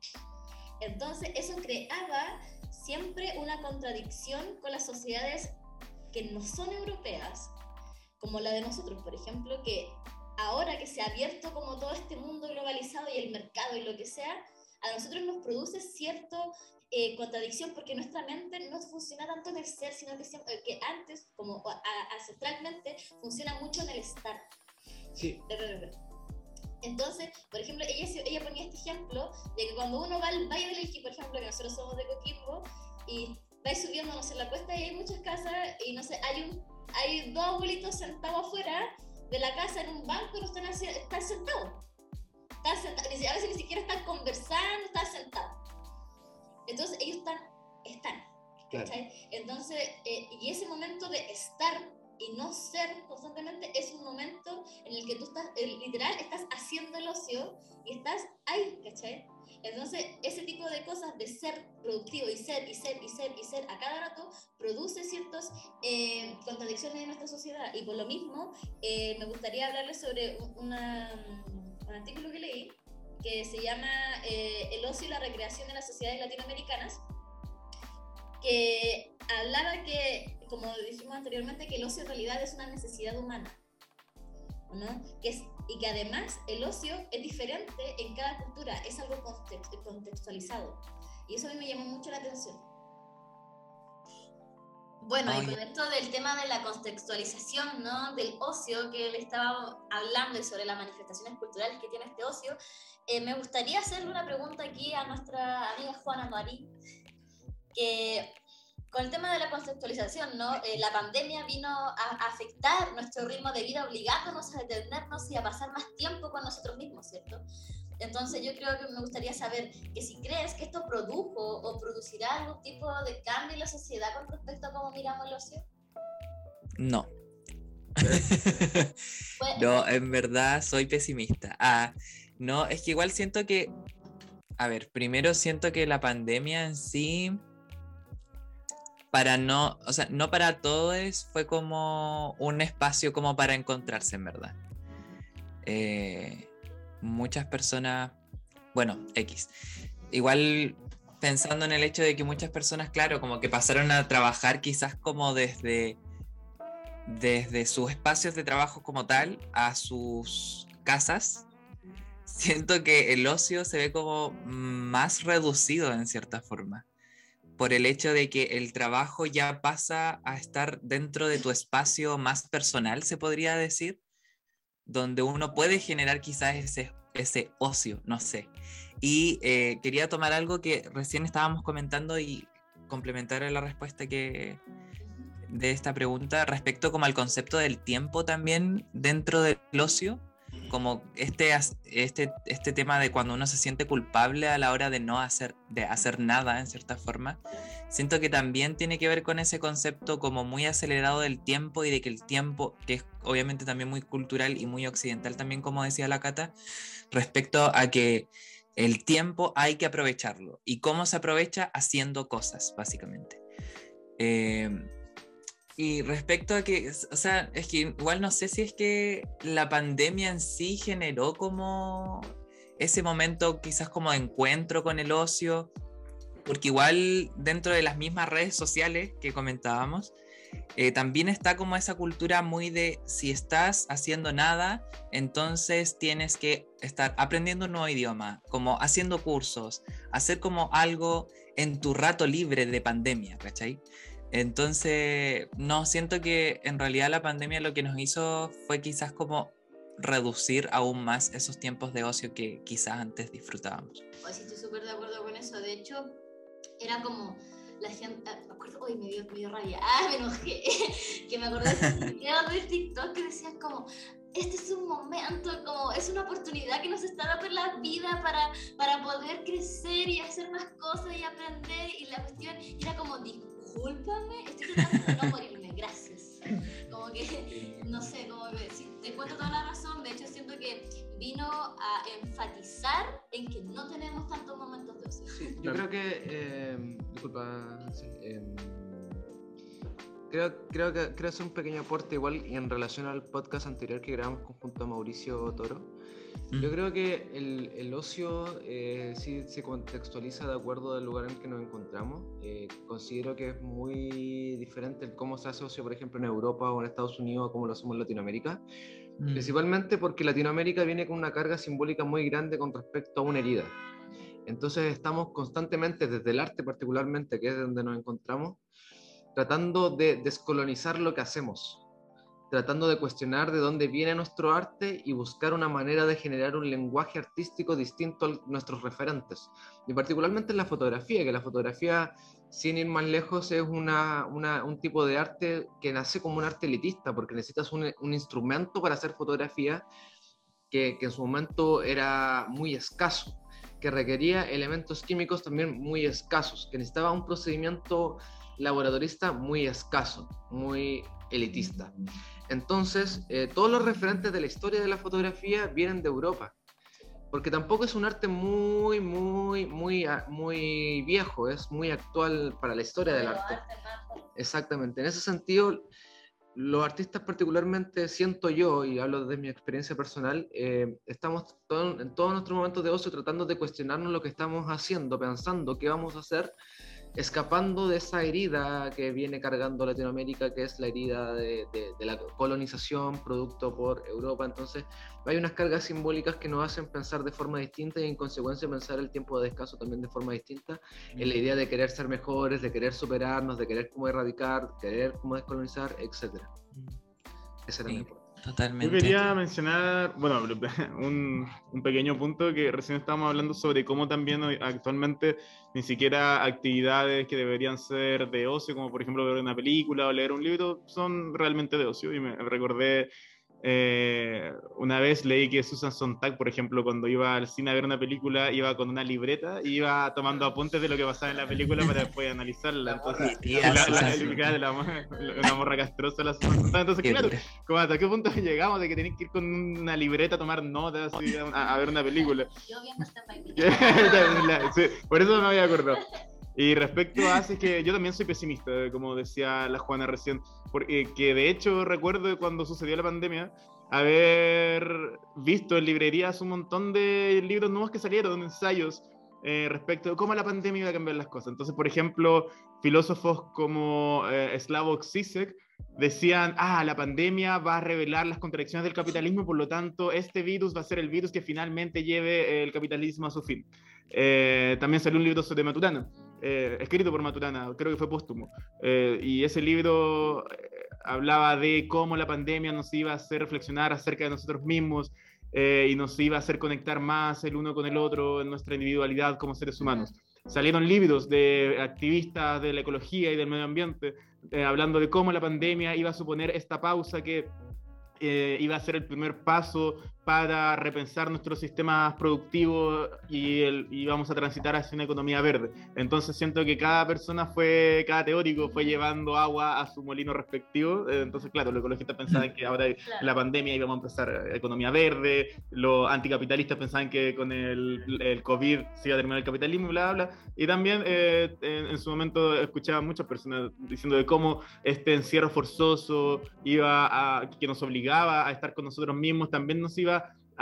Entonces, eso creaba siempre una contradicción con las sociedades que no son europeas, como la de nosotros, por ejemplo, que ahora que se ha abierto como todo este mundo globalizado y el mercado y lo que sea, a nosotros nos produce cierta eh, contradicción porque nuestra mente no funciona tanto en el ser, sino que, eh, que antes, como ancestralmente, funciona mucho en el estar. Sí. Entonces, por ejemplo, ella, ella ponía este ejemplo de que cuando uno va al Valle del Elqui, por ejemplo, que nosotros somos de Coquimbo, y vais subiendo, no sé, la cuesta y hay muchas casas, y no sé, hay, un, hay dos abuelitos sentados afuera de la casa en un banco y no están, están sentados. Están sentados, a veces ni siquiera están conversando, están sentados. Entonces, ellos están, están. Entonces, eh, y ese momento de estar y no ser constantemente es un momento en el que tú estás, literal, estás haciendo el ocio y estás ahí, ¿cachai? Entonces, ese tipo de cosas de ser productivo y ser y ser y ser y ser a cada rato produce ciertas eh, contradicciones en nuestra sociedad. Y por lo mismo, eh, me gustaría hablarles sobre una, un artículo que leí que se llama eh, El ocio y la recreación en las sociedades latinoamericanas, que hablaba que como dijimos anteriormente, que el ocio en realidad es una necesidad humana, ¿no? Que es, y que además el ocio es diferente en cada cultura, es algo contextualizado. Y eso a mí me llamó mucho la atención. Bueno, y con esto del tema de la contextualización, ¿no? Del ocio que le estaba hablando y sobre las manifestaciones culturales que tiene este ocio, eh, me gustaría hacerle una pregunta aquí a nuestra amiga Juana Marí, que con el tema de la conceptualización, ¿no? Eh, la pandemia vino a afectar nuestro ritmo de vida, obligándonos a detenernos y a pasar más tiempo con nosotros mismos, ¿cierto? Entonces yo creo que me gustaría saber que si crees que esto produjo o producirá algún tipo de cambio en la sociedad con respecto a cómo miramos el ocio. No. no, en verdad soy pesimista. Ah, no, es que igual siento que, a ver, primero siento que la pandemia en sí para no, o sea, no para todos fue como un espacio como para encontrarse, en verdad. Eh, muchas personas, bueno, X. Igual pensando en el hecho de que muchas personas, claro, como que pasaron a trabajar quizás como desde desde sus espacios de trabajo como tal a sus casas, siento que el ocio se ve como más reducido en cierta forma, por el hecho de que el trabajo ya pasa a estar dentro de tu espacio más personal, se podría decir, donde uno puede generar quizás ese, ese ocio, no sé. Y eh, quería tomar algo que recién estábamos comentando y complementar la respuesta que, de esta pregunta respecto como al concepto del tiempo también dentro del ocio, como este, este, este tema de cuando uno se siente culpable a la hora de no hacer, de hacer nada en cierta forma, siento que también tiene que ver con ese concepto como muy acelerado del tiempo y de que el tiempo, que es obviamente también muy cultural y muy occidental también, como decía la Cata, respecto a que el tiempo hay que aprovecharlo. ¿Y cómo se aprovecha? Haciendo cosas, básicamente. Eh, y respecto a que, o sea, es que igual no sé si es que la pandemia en sí generó como ese momento quizás como de encuentro con el ocio, porque igual dentro de las mismas redes sociales que comentábamos, eh, también está como esa cultura muy de si estás haciendo nada, entonces tienes que estar aprendiendo un nuevo idioma, como haciendo cursos, hacer como algo en tu rato libre de pandemia, ¿cachai? Entonces, no, siento que en realidad la pandemia lo que nos hizo fue quizás como reducir aún más esos tiempos de ocio que quizás antes disfrutábamos. Pues sí, estoy súper de acuerdo con eso. De hecho, era como la gente, ah, me acuerdo, hoy me dio, me dio rabia, ah, me enojé, que me acordé de TikTok que decían como, este es un momento, como es una oportunidad que nos está dando la vida para, para poder crecer y hacer más cosas y aprender. Y la cuestión era como, discúlpame, estoy tratando de no morirme, gracias. Como que, no sé, como que, si te cuento toda la razón, de hecho siento que vino a enfatizar en que no tenemos tantos momentos de ocio. Sí, yo creo que, eh, disculpa, eh, creo, creo que creo hacer un pequeño aporte igual en relación al podcast anterior que grabamos junto a Mauricio Toro. Yo mm. creo que el, el ocio eh, sí se contextualiza de acuerdo al lugar en que nos encontramos. Eh, considero que es muy diferente el cómo se hace ocio, por ejemplo, en Europa o en Estados Unidos, a cómo lo hacemos en Latinoamérica. Mm. Principalmente porque Latinoamérica viene con una carga simbólica muy grande con respecto a una herida. Entonces estamos constantemente, desde el arte particularmente, que es donde nos encontramos, tratando de descolonizar lo que hacemos, tratando de cuestionar de dónde viene nuestro arte y buscar una manera de generar un lenguaje artístico distinto a nuestros referentes. Y particularmente en la fotografía, que la fotografía, sin ir más lejos, es una, un tipo de arte que nace como un arte elitista, porque necesitas un, instrumento para hacer fotografía que en su momento era muy escaso que requería elementos químicos también muy escasos, que necesitaba un procedimiento laboratorista muy escaso, muy elitista. Entonces, eh, todos los referentes de la historia de la fotografía vienen de Europa, porque tampoco es un arte muy, muy, muy, ah, muy viejo, es muy actual para la historia del arte. Exactamente, en ese sentido, los artistas particularmente siento yo, y hablo de mi experiencia personal, eh, estamos en todos nuestros momentos de ocio tratando de cuestionarnos lo que estamos haciendo, pensando qué vamos a hacer escapando de esa herida que viene cargando Latinoamérica, que es la herida de, la colonización producto por Europa. Entonces, hay unas cargas simbólicas que nos hacen pensar de forma distinta y en consecuencia pensar el tiempo de descanso también de forma distinta, en la idea de querer ser mejores, de querer superarnos, de querer cómo erradicar, querer cómo descolonizar, etc. Ese era mi Yo quería mencionar, bueno, un, un, pequeño punto que recién estábamos hablando sobre cómo también actualmente ni siquiera actividades que deberían ser de ocio, como por ejemplo ver una película o leer un libro, son realmente de ocio. Y me recordé eh, una vez leí que Susan Sontag, por ejemplo, cuando iba al cine a ver una película, iba con una libreta y iba tomando apuntes de lo que pasaba en la película para después analizarla. Entonces, la, la, la, una morra castrosa la Susan Sontag. Entonces, claro, como ¿hasta qué punto llegamos de que tenéis que ir con una libreta a tomar notas y a, ver una película? Yo viendo esta sí, Por eso no me había acordado. Y respecto a así que yo también soy pesimista, como decía la Juana recién, porque que de hecho recuerdo cuando sucedió la pandemia haber visto en librerías un montón de libros nuevos que salieron, ensayos, eh, respecto de cómo la pandemia iba a cambiar las cosas. Entonces, por ejemplo, filósofos como eh, Slavoj Zizek decían, ah, la pandemia va a revelar las contradicciones del capitalismo, por lo tanto, este virus va a ser el virus que finalmente lleve el capitalismo a su fin. Eh, también salió un libro sobre Maturana, eh, escrito por Maturana, creo que fue póstumo, eh, y ese libro hablaba de cómo la pandemia nos iba a hacer reflexionar acerca de nosotros mismos y nos iba a hacer conectar más el uno con el otro en nuestra individualidad como seres humanos. Salieron libros de activistas de la ecología y del medio ambiente eh, hablando de cómo la pandemia iba a suponer esta pausa que eh, iba a ser el primer paso para repensar nuestros sistemas productivos y, el, y, vamos a transitar hacia una economía verde. Entonces siento que cada persona fue, cada teórico fue llevando agua a su molino respectivo. Eh, entonces, claro, los ecologistas pensaban que ahora la pandemia íbamos a empezar economía verde, los anticapitalistas pensaban que con el, el COVID se iba a terminar el capitalismo, bla, bla. Y también eh, en, en, su momento escuchaba muchas personas diciendo de cómo este encierro forzoso iba a, que nos obligaba a estar con nosotros mismos, también nos iba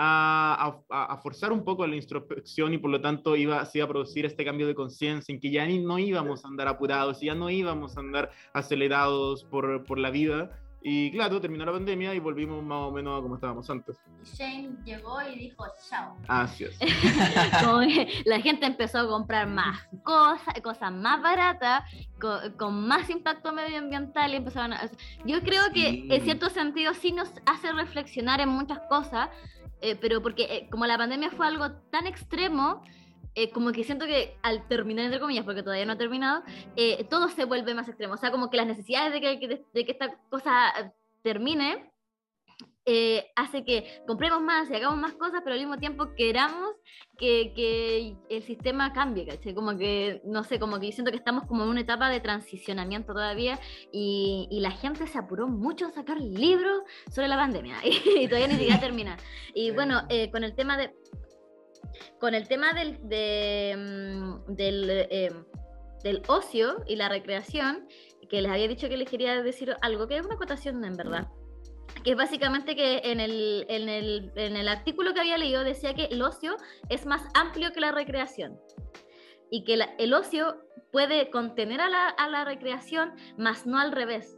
a, a, forzar un poco la introspección y por lo tanto iba, se iba a producir este cambio de conciencia en que ya ni, no íbamos a andar apurados, ya no íbamos a andar acelerados por, por la vida. Y claro, terminó la pandemia y volvimos más o menos a como estábamos antes. Shane llegó y dijo chao. Así es. la gente empezó a comprar más cosas, cosas más baratas, con, con, más impacto medioambiental y empezaron a... Yo creo que en cierto sentido sí nos hace reflexionar en muchas cosas, eh, pero porque eh, como la pandemia fue algo tan extremo, eh, como que siento que al terminar, entre comillas, porque todavía no ha terminado, eh, todo se vuelve más extremo. O sea, como que las necesidades de que, de, que esta cosa termine eh, hace que compremos más y hagamos más cosas, pero al mismo tiempo queramos que, que, el sistema cambie, ¿cachai? Como que, no sé, como que siento que estamos como en una etapa de transicionamiento todavía y, y la gente se apuró mucho a sacar libros sobre la pandemia y, todavía ni siquiera termina. Y bueno, con el tema de con el tema del, mm, del, em, del, ocio y la recreación, que les había dicho que les quería decir algo, que es una acotación en verdad, que es básicamente que en el, en el, en el artículo que había leído decía que el ocio es más amplio que la recreación y que el ocio puede contener a la, a la recreación, más no al revés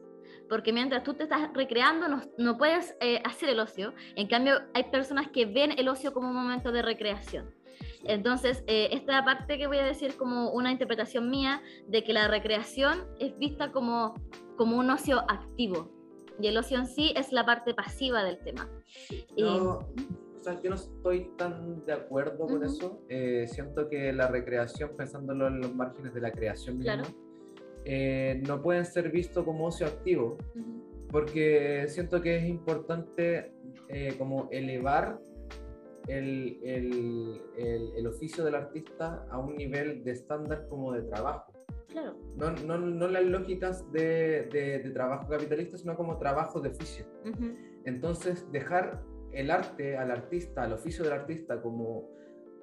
porque mientras tú te estás recreando no, no puedes eh, hacer el ocio. En cambio, hay personas que ven el ocio como un momento de recreación. Entonces, eh, esta parte que voy a decir como una interpretación mía de que la recreación es vista como, como un ocio activo y el ocio en sí es la parte pasiva del tema. Yo, o sea, yo no estoy tan de acuerdo con eso. Eh, siento que la recreación, pensándolo en los márgenes de la creación misma, eh, no pueden ser vistos como ocio activo, porque siento que es importante eh, como elevar el, el, el, oficio del artista a un nivel de estándar como de trabajo. Claro. No, no, no las lógicas de, de, trabajo capitalista, sino como trabajo de oficio. Entonces, dejar el arte al artista, al oficio del artista como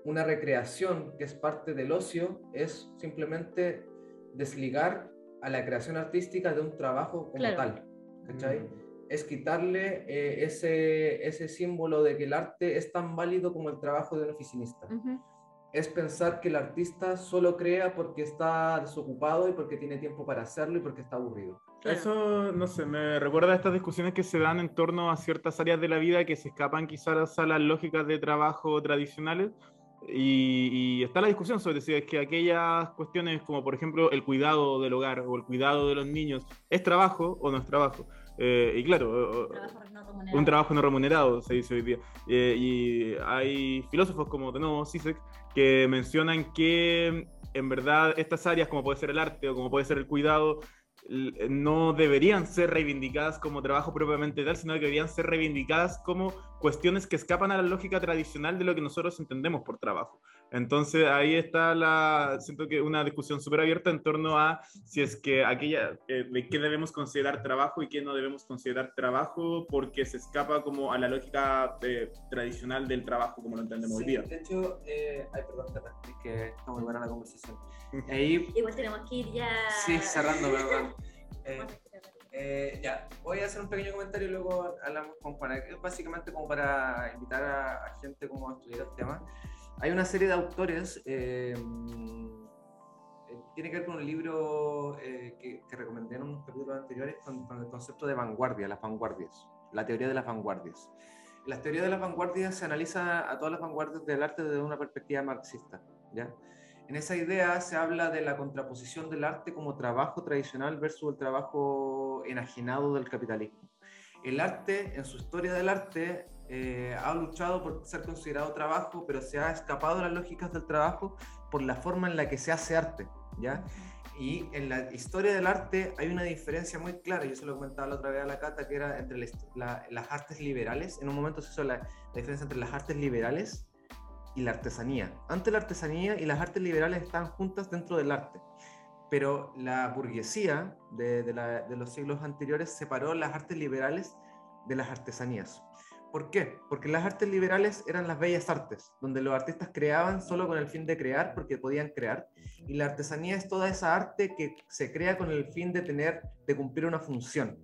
una recreación que es parte del ocio, es simplemente desligar a la creación artística de un trabajo como tal. ¿Cachai? Mm. Es quitarle eh, ese, ese símbolo de que el arte es tan válido como el trabajo de un oficinista. Es pensar que el artista solo crea porque está desocupado y porque tiene tiempo para hacerlo y porque está aburrido. Eso, no sé, me recuerda a estas discusiones que se dan en torno a ciertas áreas de la vida que se escapan quizás a las lógicas de trabajo tradicionales y, está la discusión sobre si es que aquellas cuestiones como por ejemplo el cuidado del hogar o el cuidado de los niños es trabajo o no es trabajo. Eh, y claro, un trabajo no remunerado se dice hoy día. Eh, y hay filósofos como de nuevo Sisek que mencionan que en verdad estas áreas como puede ser el arte o como puede ser el cuidado no deberían ser reivindicadas como trabajo propiamente tal, sino que deberían ser reivindicadas como cuestiones que escapan a la lógica tradicional de lo que nosotros entendemos por trabajo. Entonces ahí está la, siento que una discusión súper abierta en torno a si es que aquella, eh, de qué debemos considerar trabajo y qué no debemos considerar trabajo, porque se escapa como a la lógica eh, tradicional del trabajo como lo entendemos hoy día. De hecho, eh, ay, perdón, es que está muy buena la conversación. Ahí, Igual tenemos que ir ya. Sí, cerrando, perdón. Eh, ya, voy a hacer un pequeño comentario y luego hablamos con Juana. Es básicamente como para invitar a, a gente como a estudiar el tema. Hay una serie de autores, eh, tiene que ver con un libro que, que, recomendé en unos capítulos anteriores con, con, el concepto de vanguardia, las vanguardias, la teoría de las vanguardias. La teoría de las vanguardias se analiza a todas las vanguardias del arte desde una perspectiva marxista. ¿ya? En esa idea se habla de la contraposición del arte como trabajo tradicional versus el trabajo enajenado del capitalismo. El arte, en su historia del arte, eh, ha luchado por ser considerado trabajo, pero se ha escapado de las lógicas del trabajo por la forma en la que se hace arte, ¿ya? Y en la historia del arte hay una diferencia muy clara, yo se lo comentaba la otra vez a la Cata, que era entre las artes liberales, en un momento se hizo la, la, diferencia entre las artes liberales y la artesanía. Antes la artesanía y las artes liberales estaban juntas dentro del arte, pero la burguesía de, de, de los siglos anteriores separó las artes liberales de las artesanías. ¿Por qué? Porque las artes liberales eran las bellas artes, donde los artistas creaban solo con el fin de crear, porque podían crear, y la artesanía es toda esa arte que se crea con el fin de tener, de cumplir una función.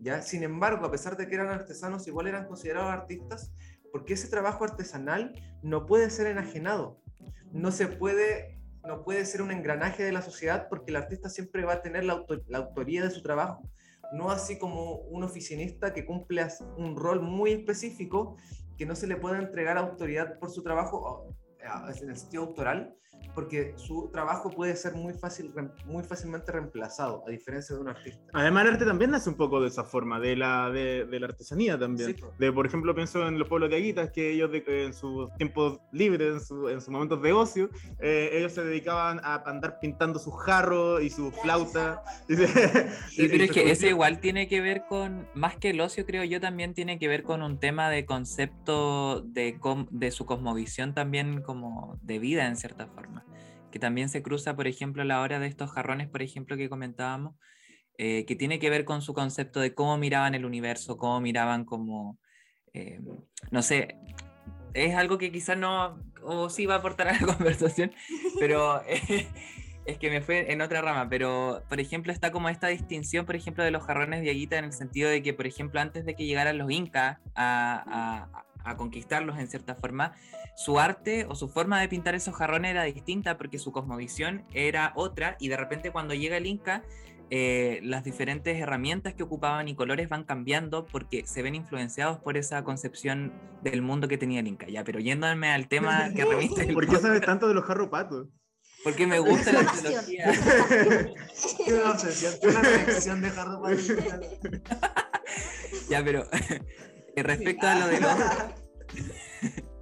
¿ya? Sin embargo, a pesar de que eran artesanos, igual eran considerados artistas, porque ese trabajo artesanal no puede ser enajenado, no se puede, no puede ser un engranaje de la sociedad, porque el artista siempre va a tener la, la autoría de su trabajo no así como un oficinista que cumple un rol muy específico que no se le pueda entregar autoridad por su trabajo en el sentido autoral, porque su trabajo puede ser muy, fácil, muy fácilmente reemplazado, a diferencia de un artista. Además, el arte también nace un poco de esa forma, de la, de, la artesanía también. De, por ejemplo, pienso en los pueblos de Aguitas, que ellos en sus tiempos libres, en, sus momentos de ocio, eh, ellos se dedicaban a andar pintando sus jarros y sus flautas. Sí, pero es que ese igual tiene que ver con, más que el ocio, creo yo, también tiene que ver con un tema de concepto de, de su cosmovisión también como de vida, en cierta forma que también se cruza, por ejemplo, a la hora de estos jarrones, por ejemplo, que comentábamos, eh, que tiene que ver con su concepto de cómo miraban el universo, cómo miraban como, eh, no sé, es algo que quizás no, o sí va a aportar a la conversación, pero eh, es que me fue en otra rama, pero por ejemplo está como esta distinción, por ejemplo, de los jarrones de Aguita en el sentido de que, por ejemplo, antes de que llegaran los incas a, a, a conquistarlos en cierta forma, su arte o su forma de pintar esos jarrones era distinta porque su cosmovisión era otra y de repente cuando llega el Inca, eh, las diferentes herramientas que ocupaban y colores van cambiando porque se ven influenciados por esa concepción del mundo que tenía el Inca. Ya, pero yéndome al tema que reviste. ¿Por qué sabes tanto de los jarropatos? Porque me gusta la una de jarropatos. ya, pero respecto a lo de los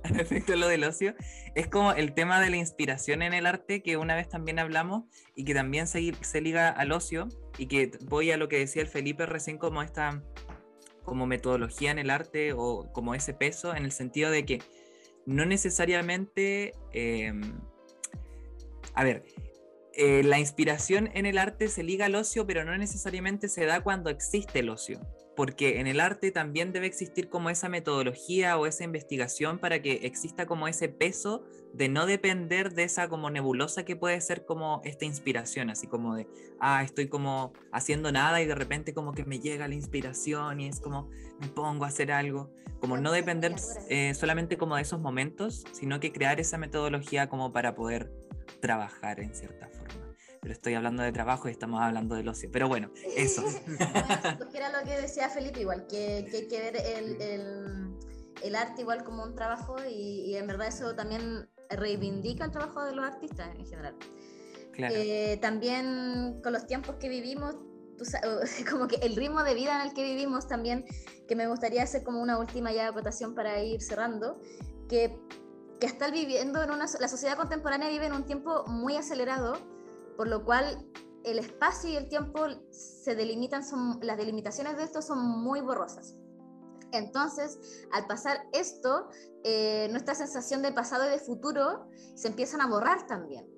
respecto a lo del ocio, es como el tema de la inspiración en el arte que una vez también hablamos y que también se, se liga al ocio y que voy a lo que decía el Felipe recién como esta como metodología en el arte o como ese peso en el sentido de que no necesariamente, em, a ver, eh, la inspiración en el arte se liga al ocio, pero no necesariamente se da cuando existe el ocio porque en el arte también debe existir como esa metodología o esa investigación para que exista como ese peso de no depender de esa como nebulosa que puede ser como esta inspiración, así como de, ah, estoy como haciendo nada y de repente como que me llega la inspiración y es como me pongo a hacer algo, como no depender eh, solamente como de esos momentos, sino que crear esa metodología como para poder trabajar en cierta forma pero estoy hablando de trabajo y estamos hablando del ocio. Pero bueno, eso. Porque era lo que decía Felipe, igual, que, que hay que ver el, el, el, arte igual como un trabajo y, y, en verdad eso también reivindica el trabajo de los artistas en general. Claro. Eh, también con los tiempos que vivimos, tú, como que el ritmo de vida en el que vivimos también, que me gustaría hacer como una última ya votación para ir cerrando, que, que estar viviendo en una, la sociedad contemporánea vive en un tiempo muy acelerado, por lo cual el espacio y el tiempo se delimitan, son, las delimitaciones de esto son muy borrosas. Entonces, al pasar esto, eh, nuestra sensación de pasado y de futuro se empiezan a borrar también.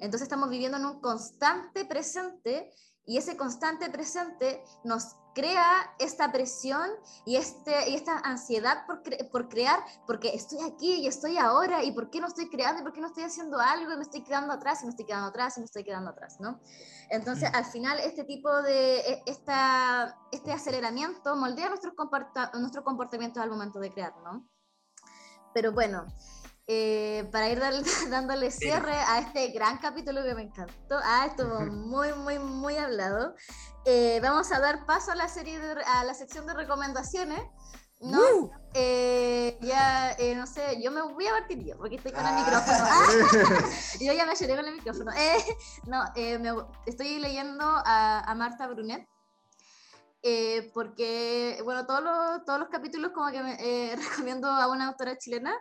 Entonces estamos viviendo en un constante presente y ese constante presente nos crea esta presión y, este, y esta ansiedad por, por crear, porque estoy aquí y estoy ahora, y por qué no estoy creando, y por qué no estoy haciendo algo, y me estoy quedando atrás, y me estoy quedando atrás, y me estoy quedando atrás, ¿no? Entonces, al final, este tipo de, e, esta, este aceleramiento moldea nuestros, nuestro comportamientos al momento de crear, ¿no? Pero bueno, eh, para ir dándole cierre a este gran capítulo que me encantó. Ah, estuvo muy, muy, muy hablado. Eh, vamos a dar paso a la serie de- a la sección de recomendaciones. No, Eh, ya, eh, no sé, yo me voy a partir yo, porque estoy con el micrófono. Ah, yo ya me lloré con el micrófono. Eh, no, me- estoy leyendo a, a Marta Brunet. porque, bueno, todos los, todos los capítulos como que me, recomiendo a una autora chilena,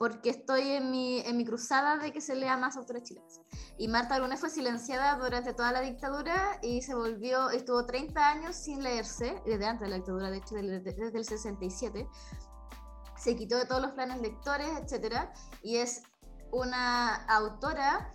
porque estoy en mi, en mi cruzada de que se lea más autores chilenas. Y Marta Brunet fue silenciada durante toda la dictadura y se volvió, estuvo 30 años sin leerse, desde antes de la dictadura, de hecho, del- desde el 67. Se quitó de todos los planes lectores, etcétera, y es una autora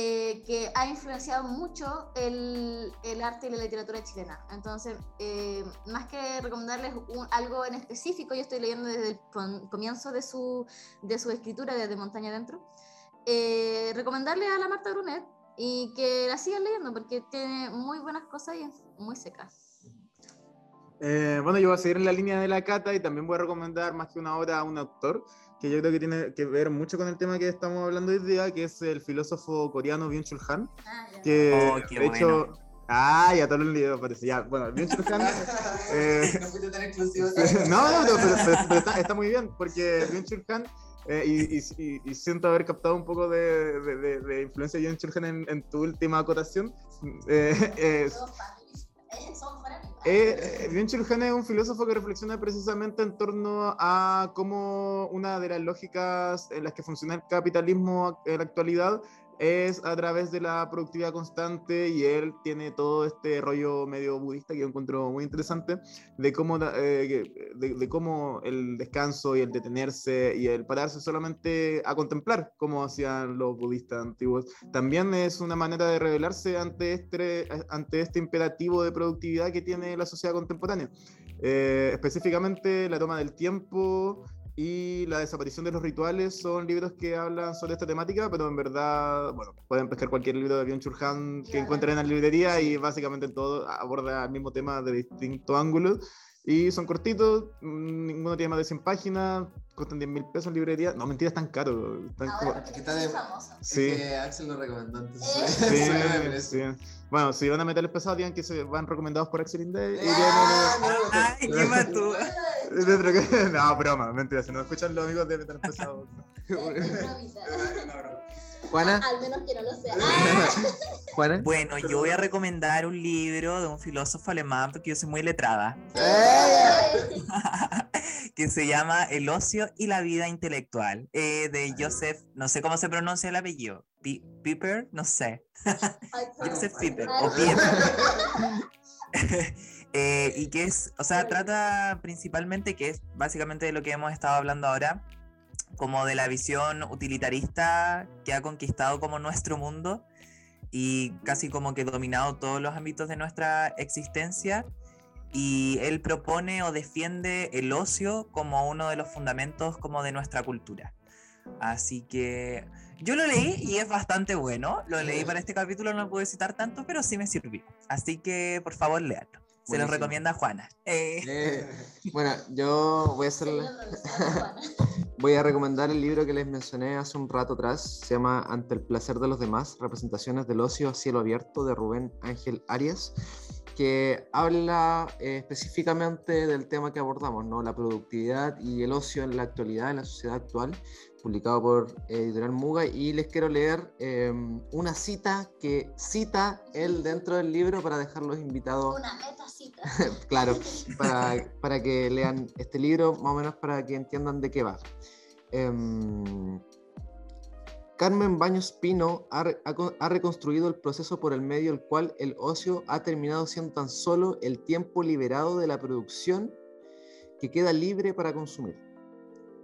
eh, que ha influenciado mucho el, el arte y la literatura chilena. Entonces, eh, más que recomendarles un- algo en específico, yo estoy leyendo desde el comienzo de su, de su escritura, desde Montaña Adentro, eh, recomendarle a la Marta Brunet y que la sigan leyendo porque tiene muy buenas cosas y es muy seca. Eh, bueno, yo voy a seguir en la línea de la cata y también voy a recomendar más que una obra a un autor que yo creo que tiene que ver mucho con el tema que estamos hablando hoy día, que es el filósofo coreano Byung-Chul Han, que Oh, qué de hecho... bueno. Ah, ya todos los libros parece. Ya, bueno, Byung-Chul Han... eh, No fuiste tan exclusivo. no, no, pero, pero- pero- está, está muy bien, porque Byung-Chul Han, eh, y, y- y- siento haber captado un poco de, de- de- de influencia de Byung-Chul Han en, en tu última acotación. Eh, eh, eh, eh, Byung-Chul Han es un filósofo que reflexiona precisamente en torno a cómo una de las lógicas en las que funciona el capitalismo en la actualidad es a través de la productividad constante y él tiene todo este rollo medio budista que yo encuentro muy interesante de cómo, eh, de cómo el descanso y el detenerse y el pararse solamente a contemplar como hacían los budistas antiguos también es una manera de rebelarse ante este, ante este imperativo de productividad que tiene la sociedad contemporánea. Eh, específicamente la toma del tiempo y la desaparición de los rituales son libros que hablan sobre esta temática, pero en verdad, bueno, pueden pescar cualquier libro de Byung-Chul Han que encuentren en la librería y básicamente en todo aborda el mismo tema de distintos ángulos. Y son cortitos, mm, ninguno tiene más de 100 páginas, cuestan 10 mil pesos en librería. No, mentira, están caros. Están como- porque está de- Sí. Es que Axel lo recomendó. Eh. Sí, sí. Bueno, si van a meterles pesado, digan que se van recomendados por Axel Inde. y Ah, tienen- no, Ay, qué matú. Dentro que- No, broma, mentira. Si no escuchan los amigos de Metal Pesado. Juana, Al menos que no lo sea. Juana. Bueno, yo voy a recomendar un libro de un filósofo alemán porque yo soy muy letrada, que se llama El ocio y la vida intelectual, eh, de Joseph, no sé cómo se pronuncia el apellido, Pi- Piper, no sé, Joseph Piper, o Piper. Eh, y que es, o sea, trata principalmente, que es básicamente de lo que hemos estado hablando ahora, como de la visión utilitarista que ha conquistado como nuestro mundo y casi como que dominado todos los ámbitos de nuestra existencia. Y él propone o defiende el ocio como uno de los fundamentos como de nuestra cultura. Así que yo lo leí y es bastante bueno. Lo leí para este capítulo, no lo pude citar tanto, pero sí me sirvió. Así que por favor, Se los recomienda Juana. Eh, Eh, bueno, yo voy a hacer Voy a recomendar el libro que les mencioné hace un rato atrás. Se llama Ante el placer de los demás, representaciones del ocio a cielo abierto de Rubén Ángel Arias, que habla eh, específicamente del tema que abordamos, ¿no? la productividad y el ocio en la actualidad, en la sociedad actual, publicado por Editorial Muga. Y les quiero leer eh, una cita que cita él dentro del libro para dejarlos invitados Una metacita. claro, para, para que lean este libro, más o menos para que entiendan de qué va. Em, Carmen Baños Pino ha, ha ha reconstruido el proceso por el medio del cual el ocio ha terminado siendo tan solo el tiempo liberado de la producción que queda libre para consumir.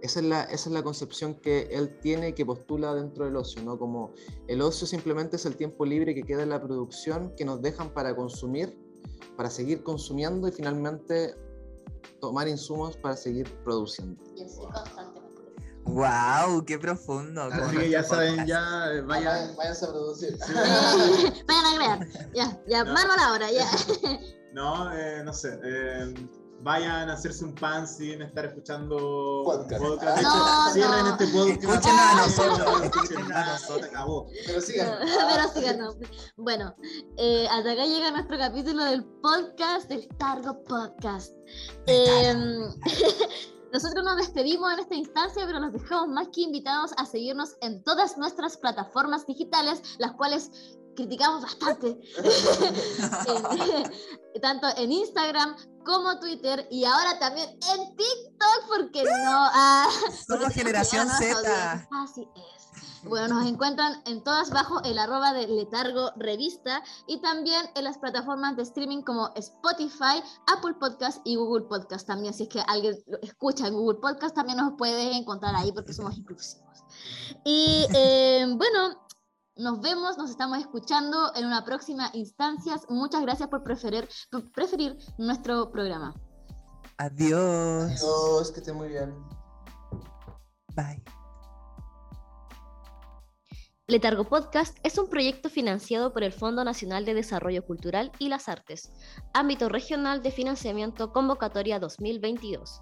Esa es, la, esa es la concepción que él tiene, que postula dentro del ocio, ¿no? Como el ocio simplemente es el tiempo libre que queda en la producción que nos dejan para consumir para seguir consumiendo y finalmente tomar insumos para seguir produciendo. Yo soy constantemente. ¡Wow! ¡Qué profundo! Así que ya saben, podcast. ya eh, vayan. Vayan, váyanse a producir. Vayan a crear. Ya, ya, No. mano a la hora, ya. No, eh, no sé. eh, vayan a hacerse un pan sin estar escuchando Podcast. podcast. De hecho, No, cierren no. este podcast. A nosotros, a nosotros. acabó. Pero sigan. Pero síganos. Bueno, eh, hasta acá llega nuestro capítulo del podcast, del Targo Podcast. Em, nosotros nos despedimos en esta instancia, pero los dejamos más que invitados a seguirnos en todas nuestras plataformas digitales, las cuales criticamos bastante, tanto en Instagram como Twitter y ahora también en TikTok, porque no... Ah, Somos generación Z. Así es. Bueno, nos encuentran en todas bajo el arroba de Letargo Revista y también en las plataformas de streaming como Spotify, Apple Podcast y Google Podcast también. Si es que alguien lo escucha en Google Podcast, también nos puede encontrar ahí porque somos inclusivos. Y eh, bueno, nos vemos, nos estamos escuchando en una próxima instancia. Muchas gracias por preferir, por preferir nuestro programa. Adiós. Adiós, que esté muy bien. Bye. Letargo Podcast es un proyecto financiado por el Fondo Nacional de Desarrollo Cultural y las Artes, ámbito regional de financiamiento convocatoria 2022.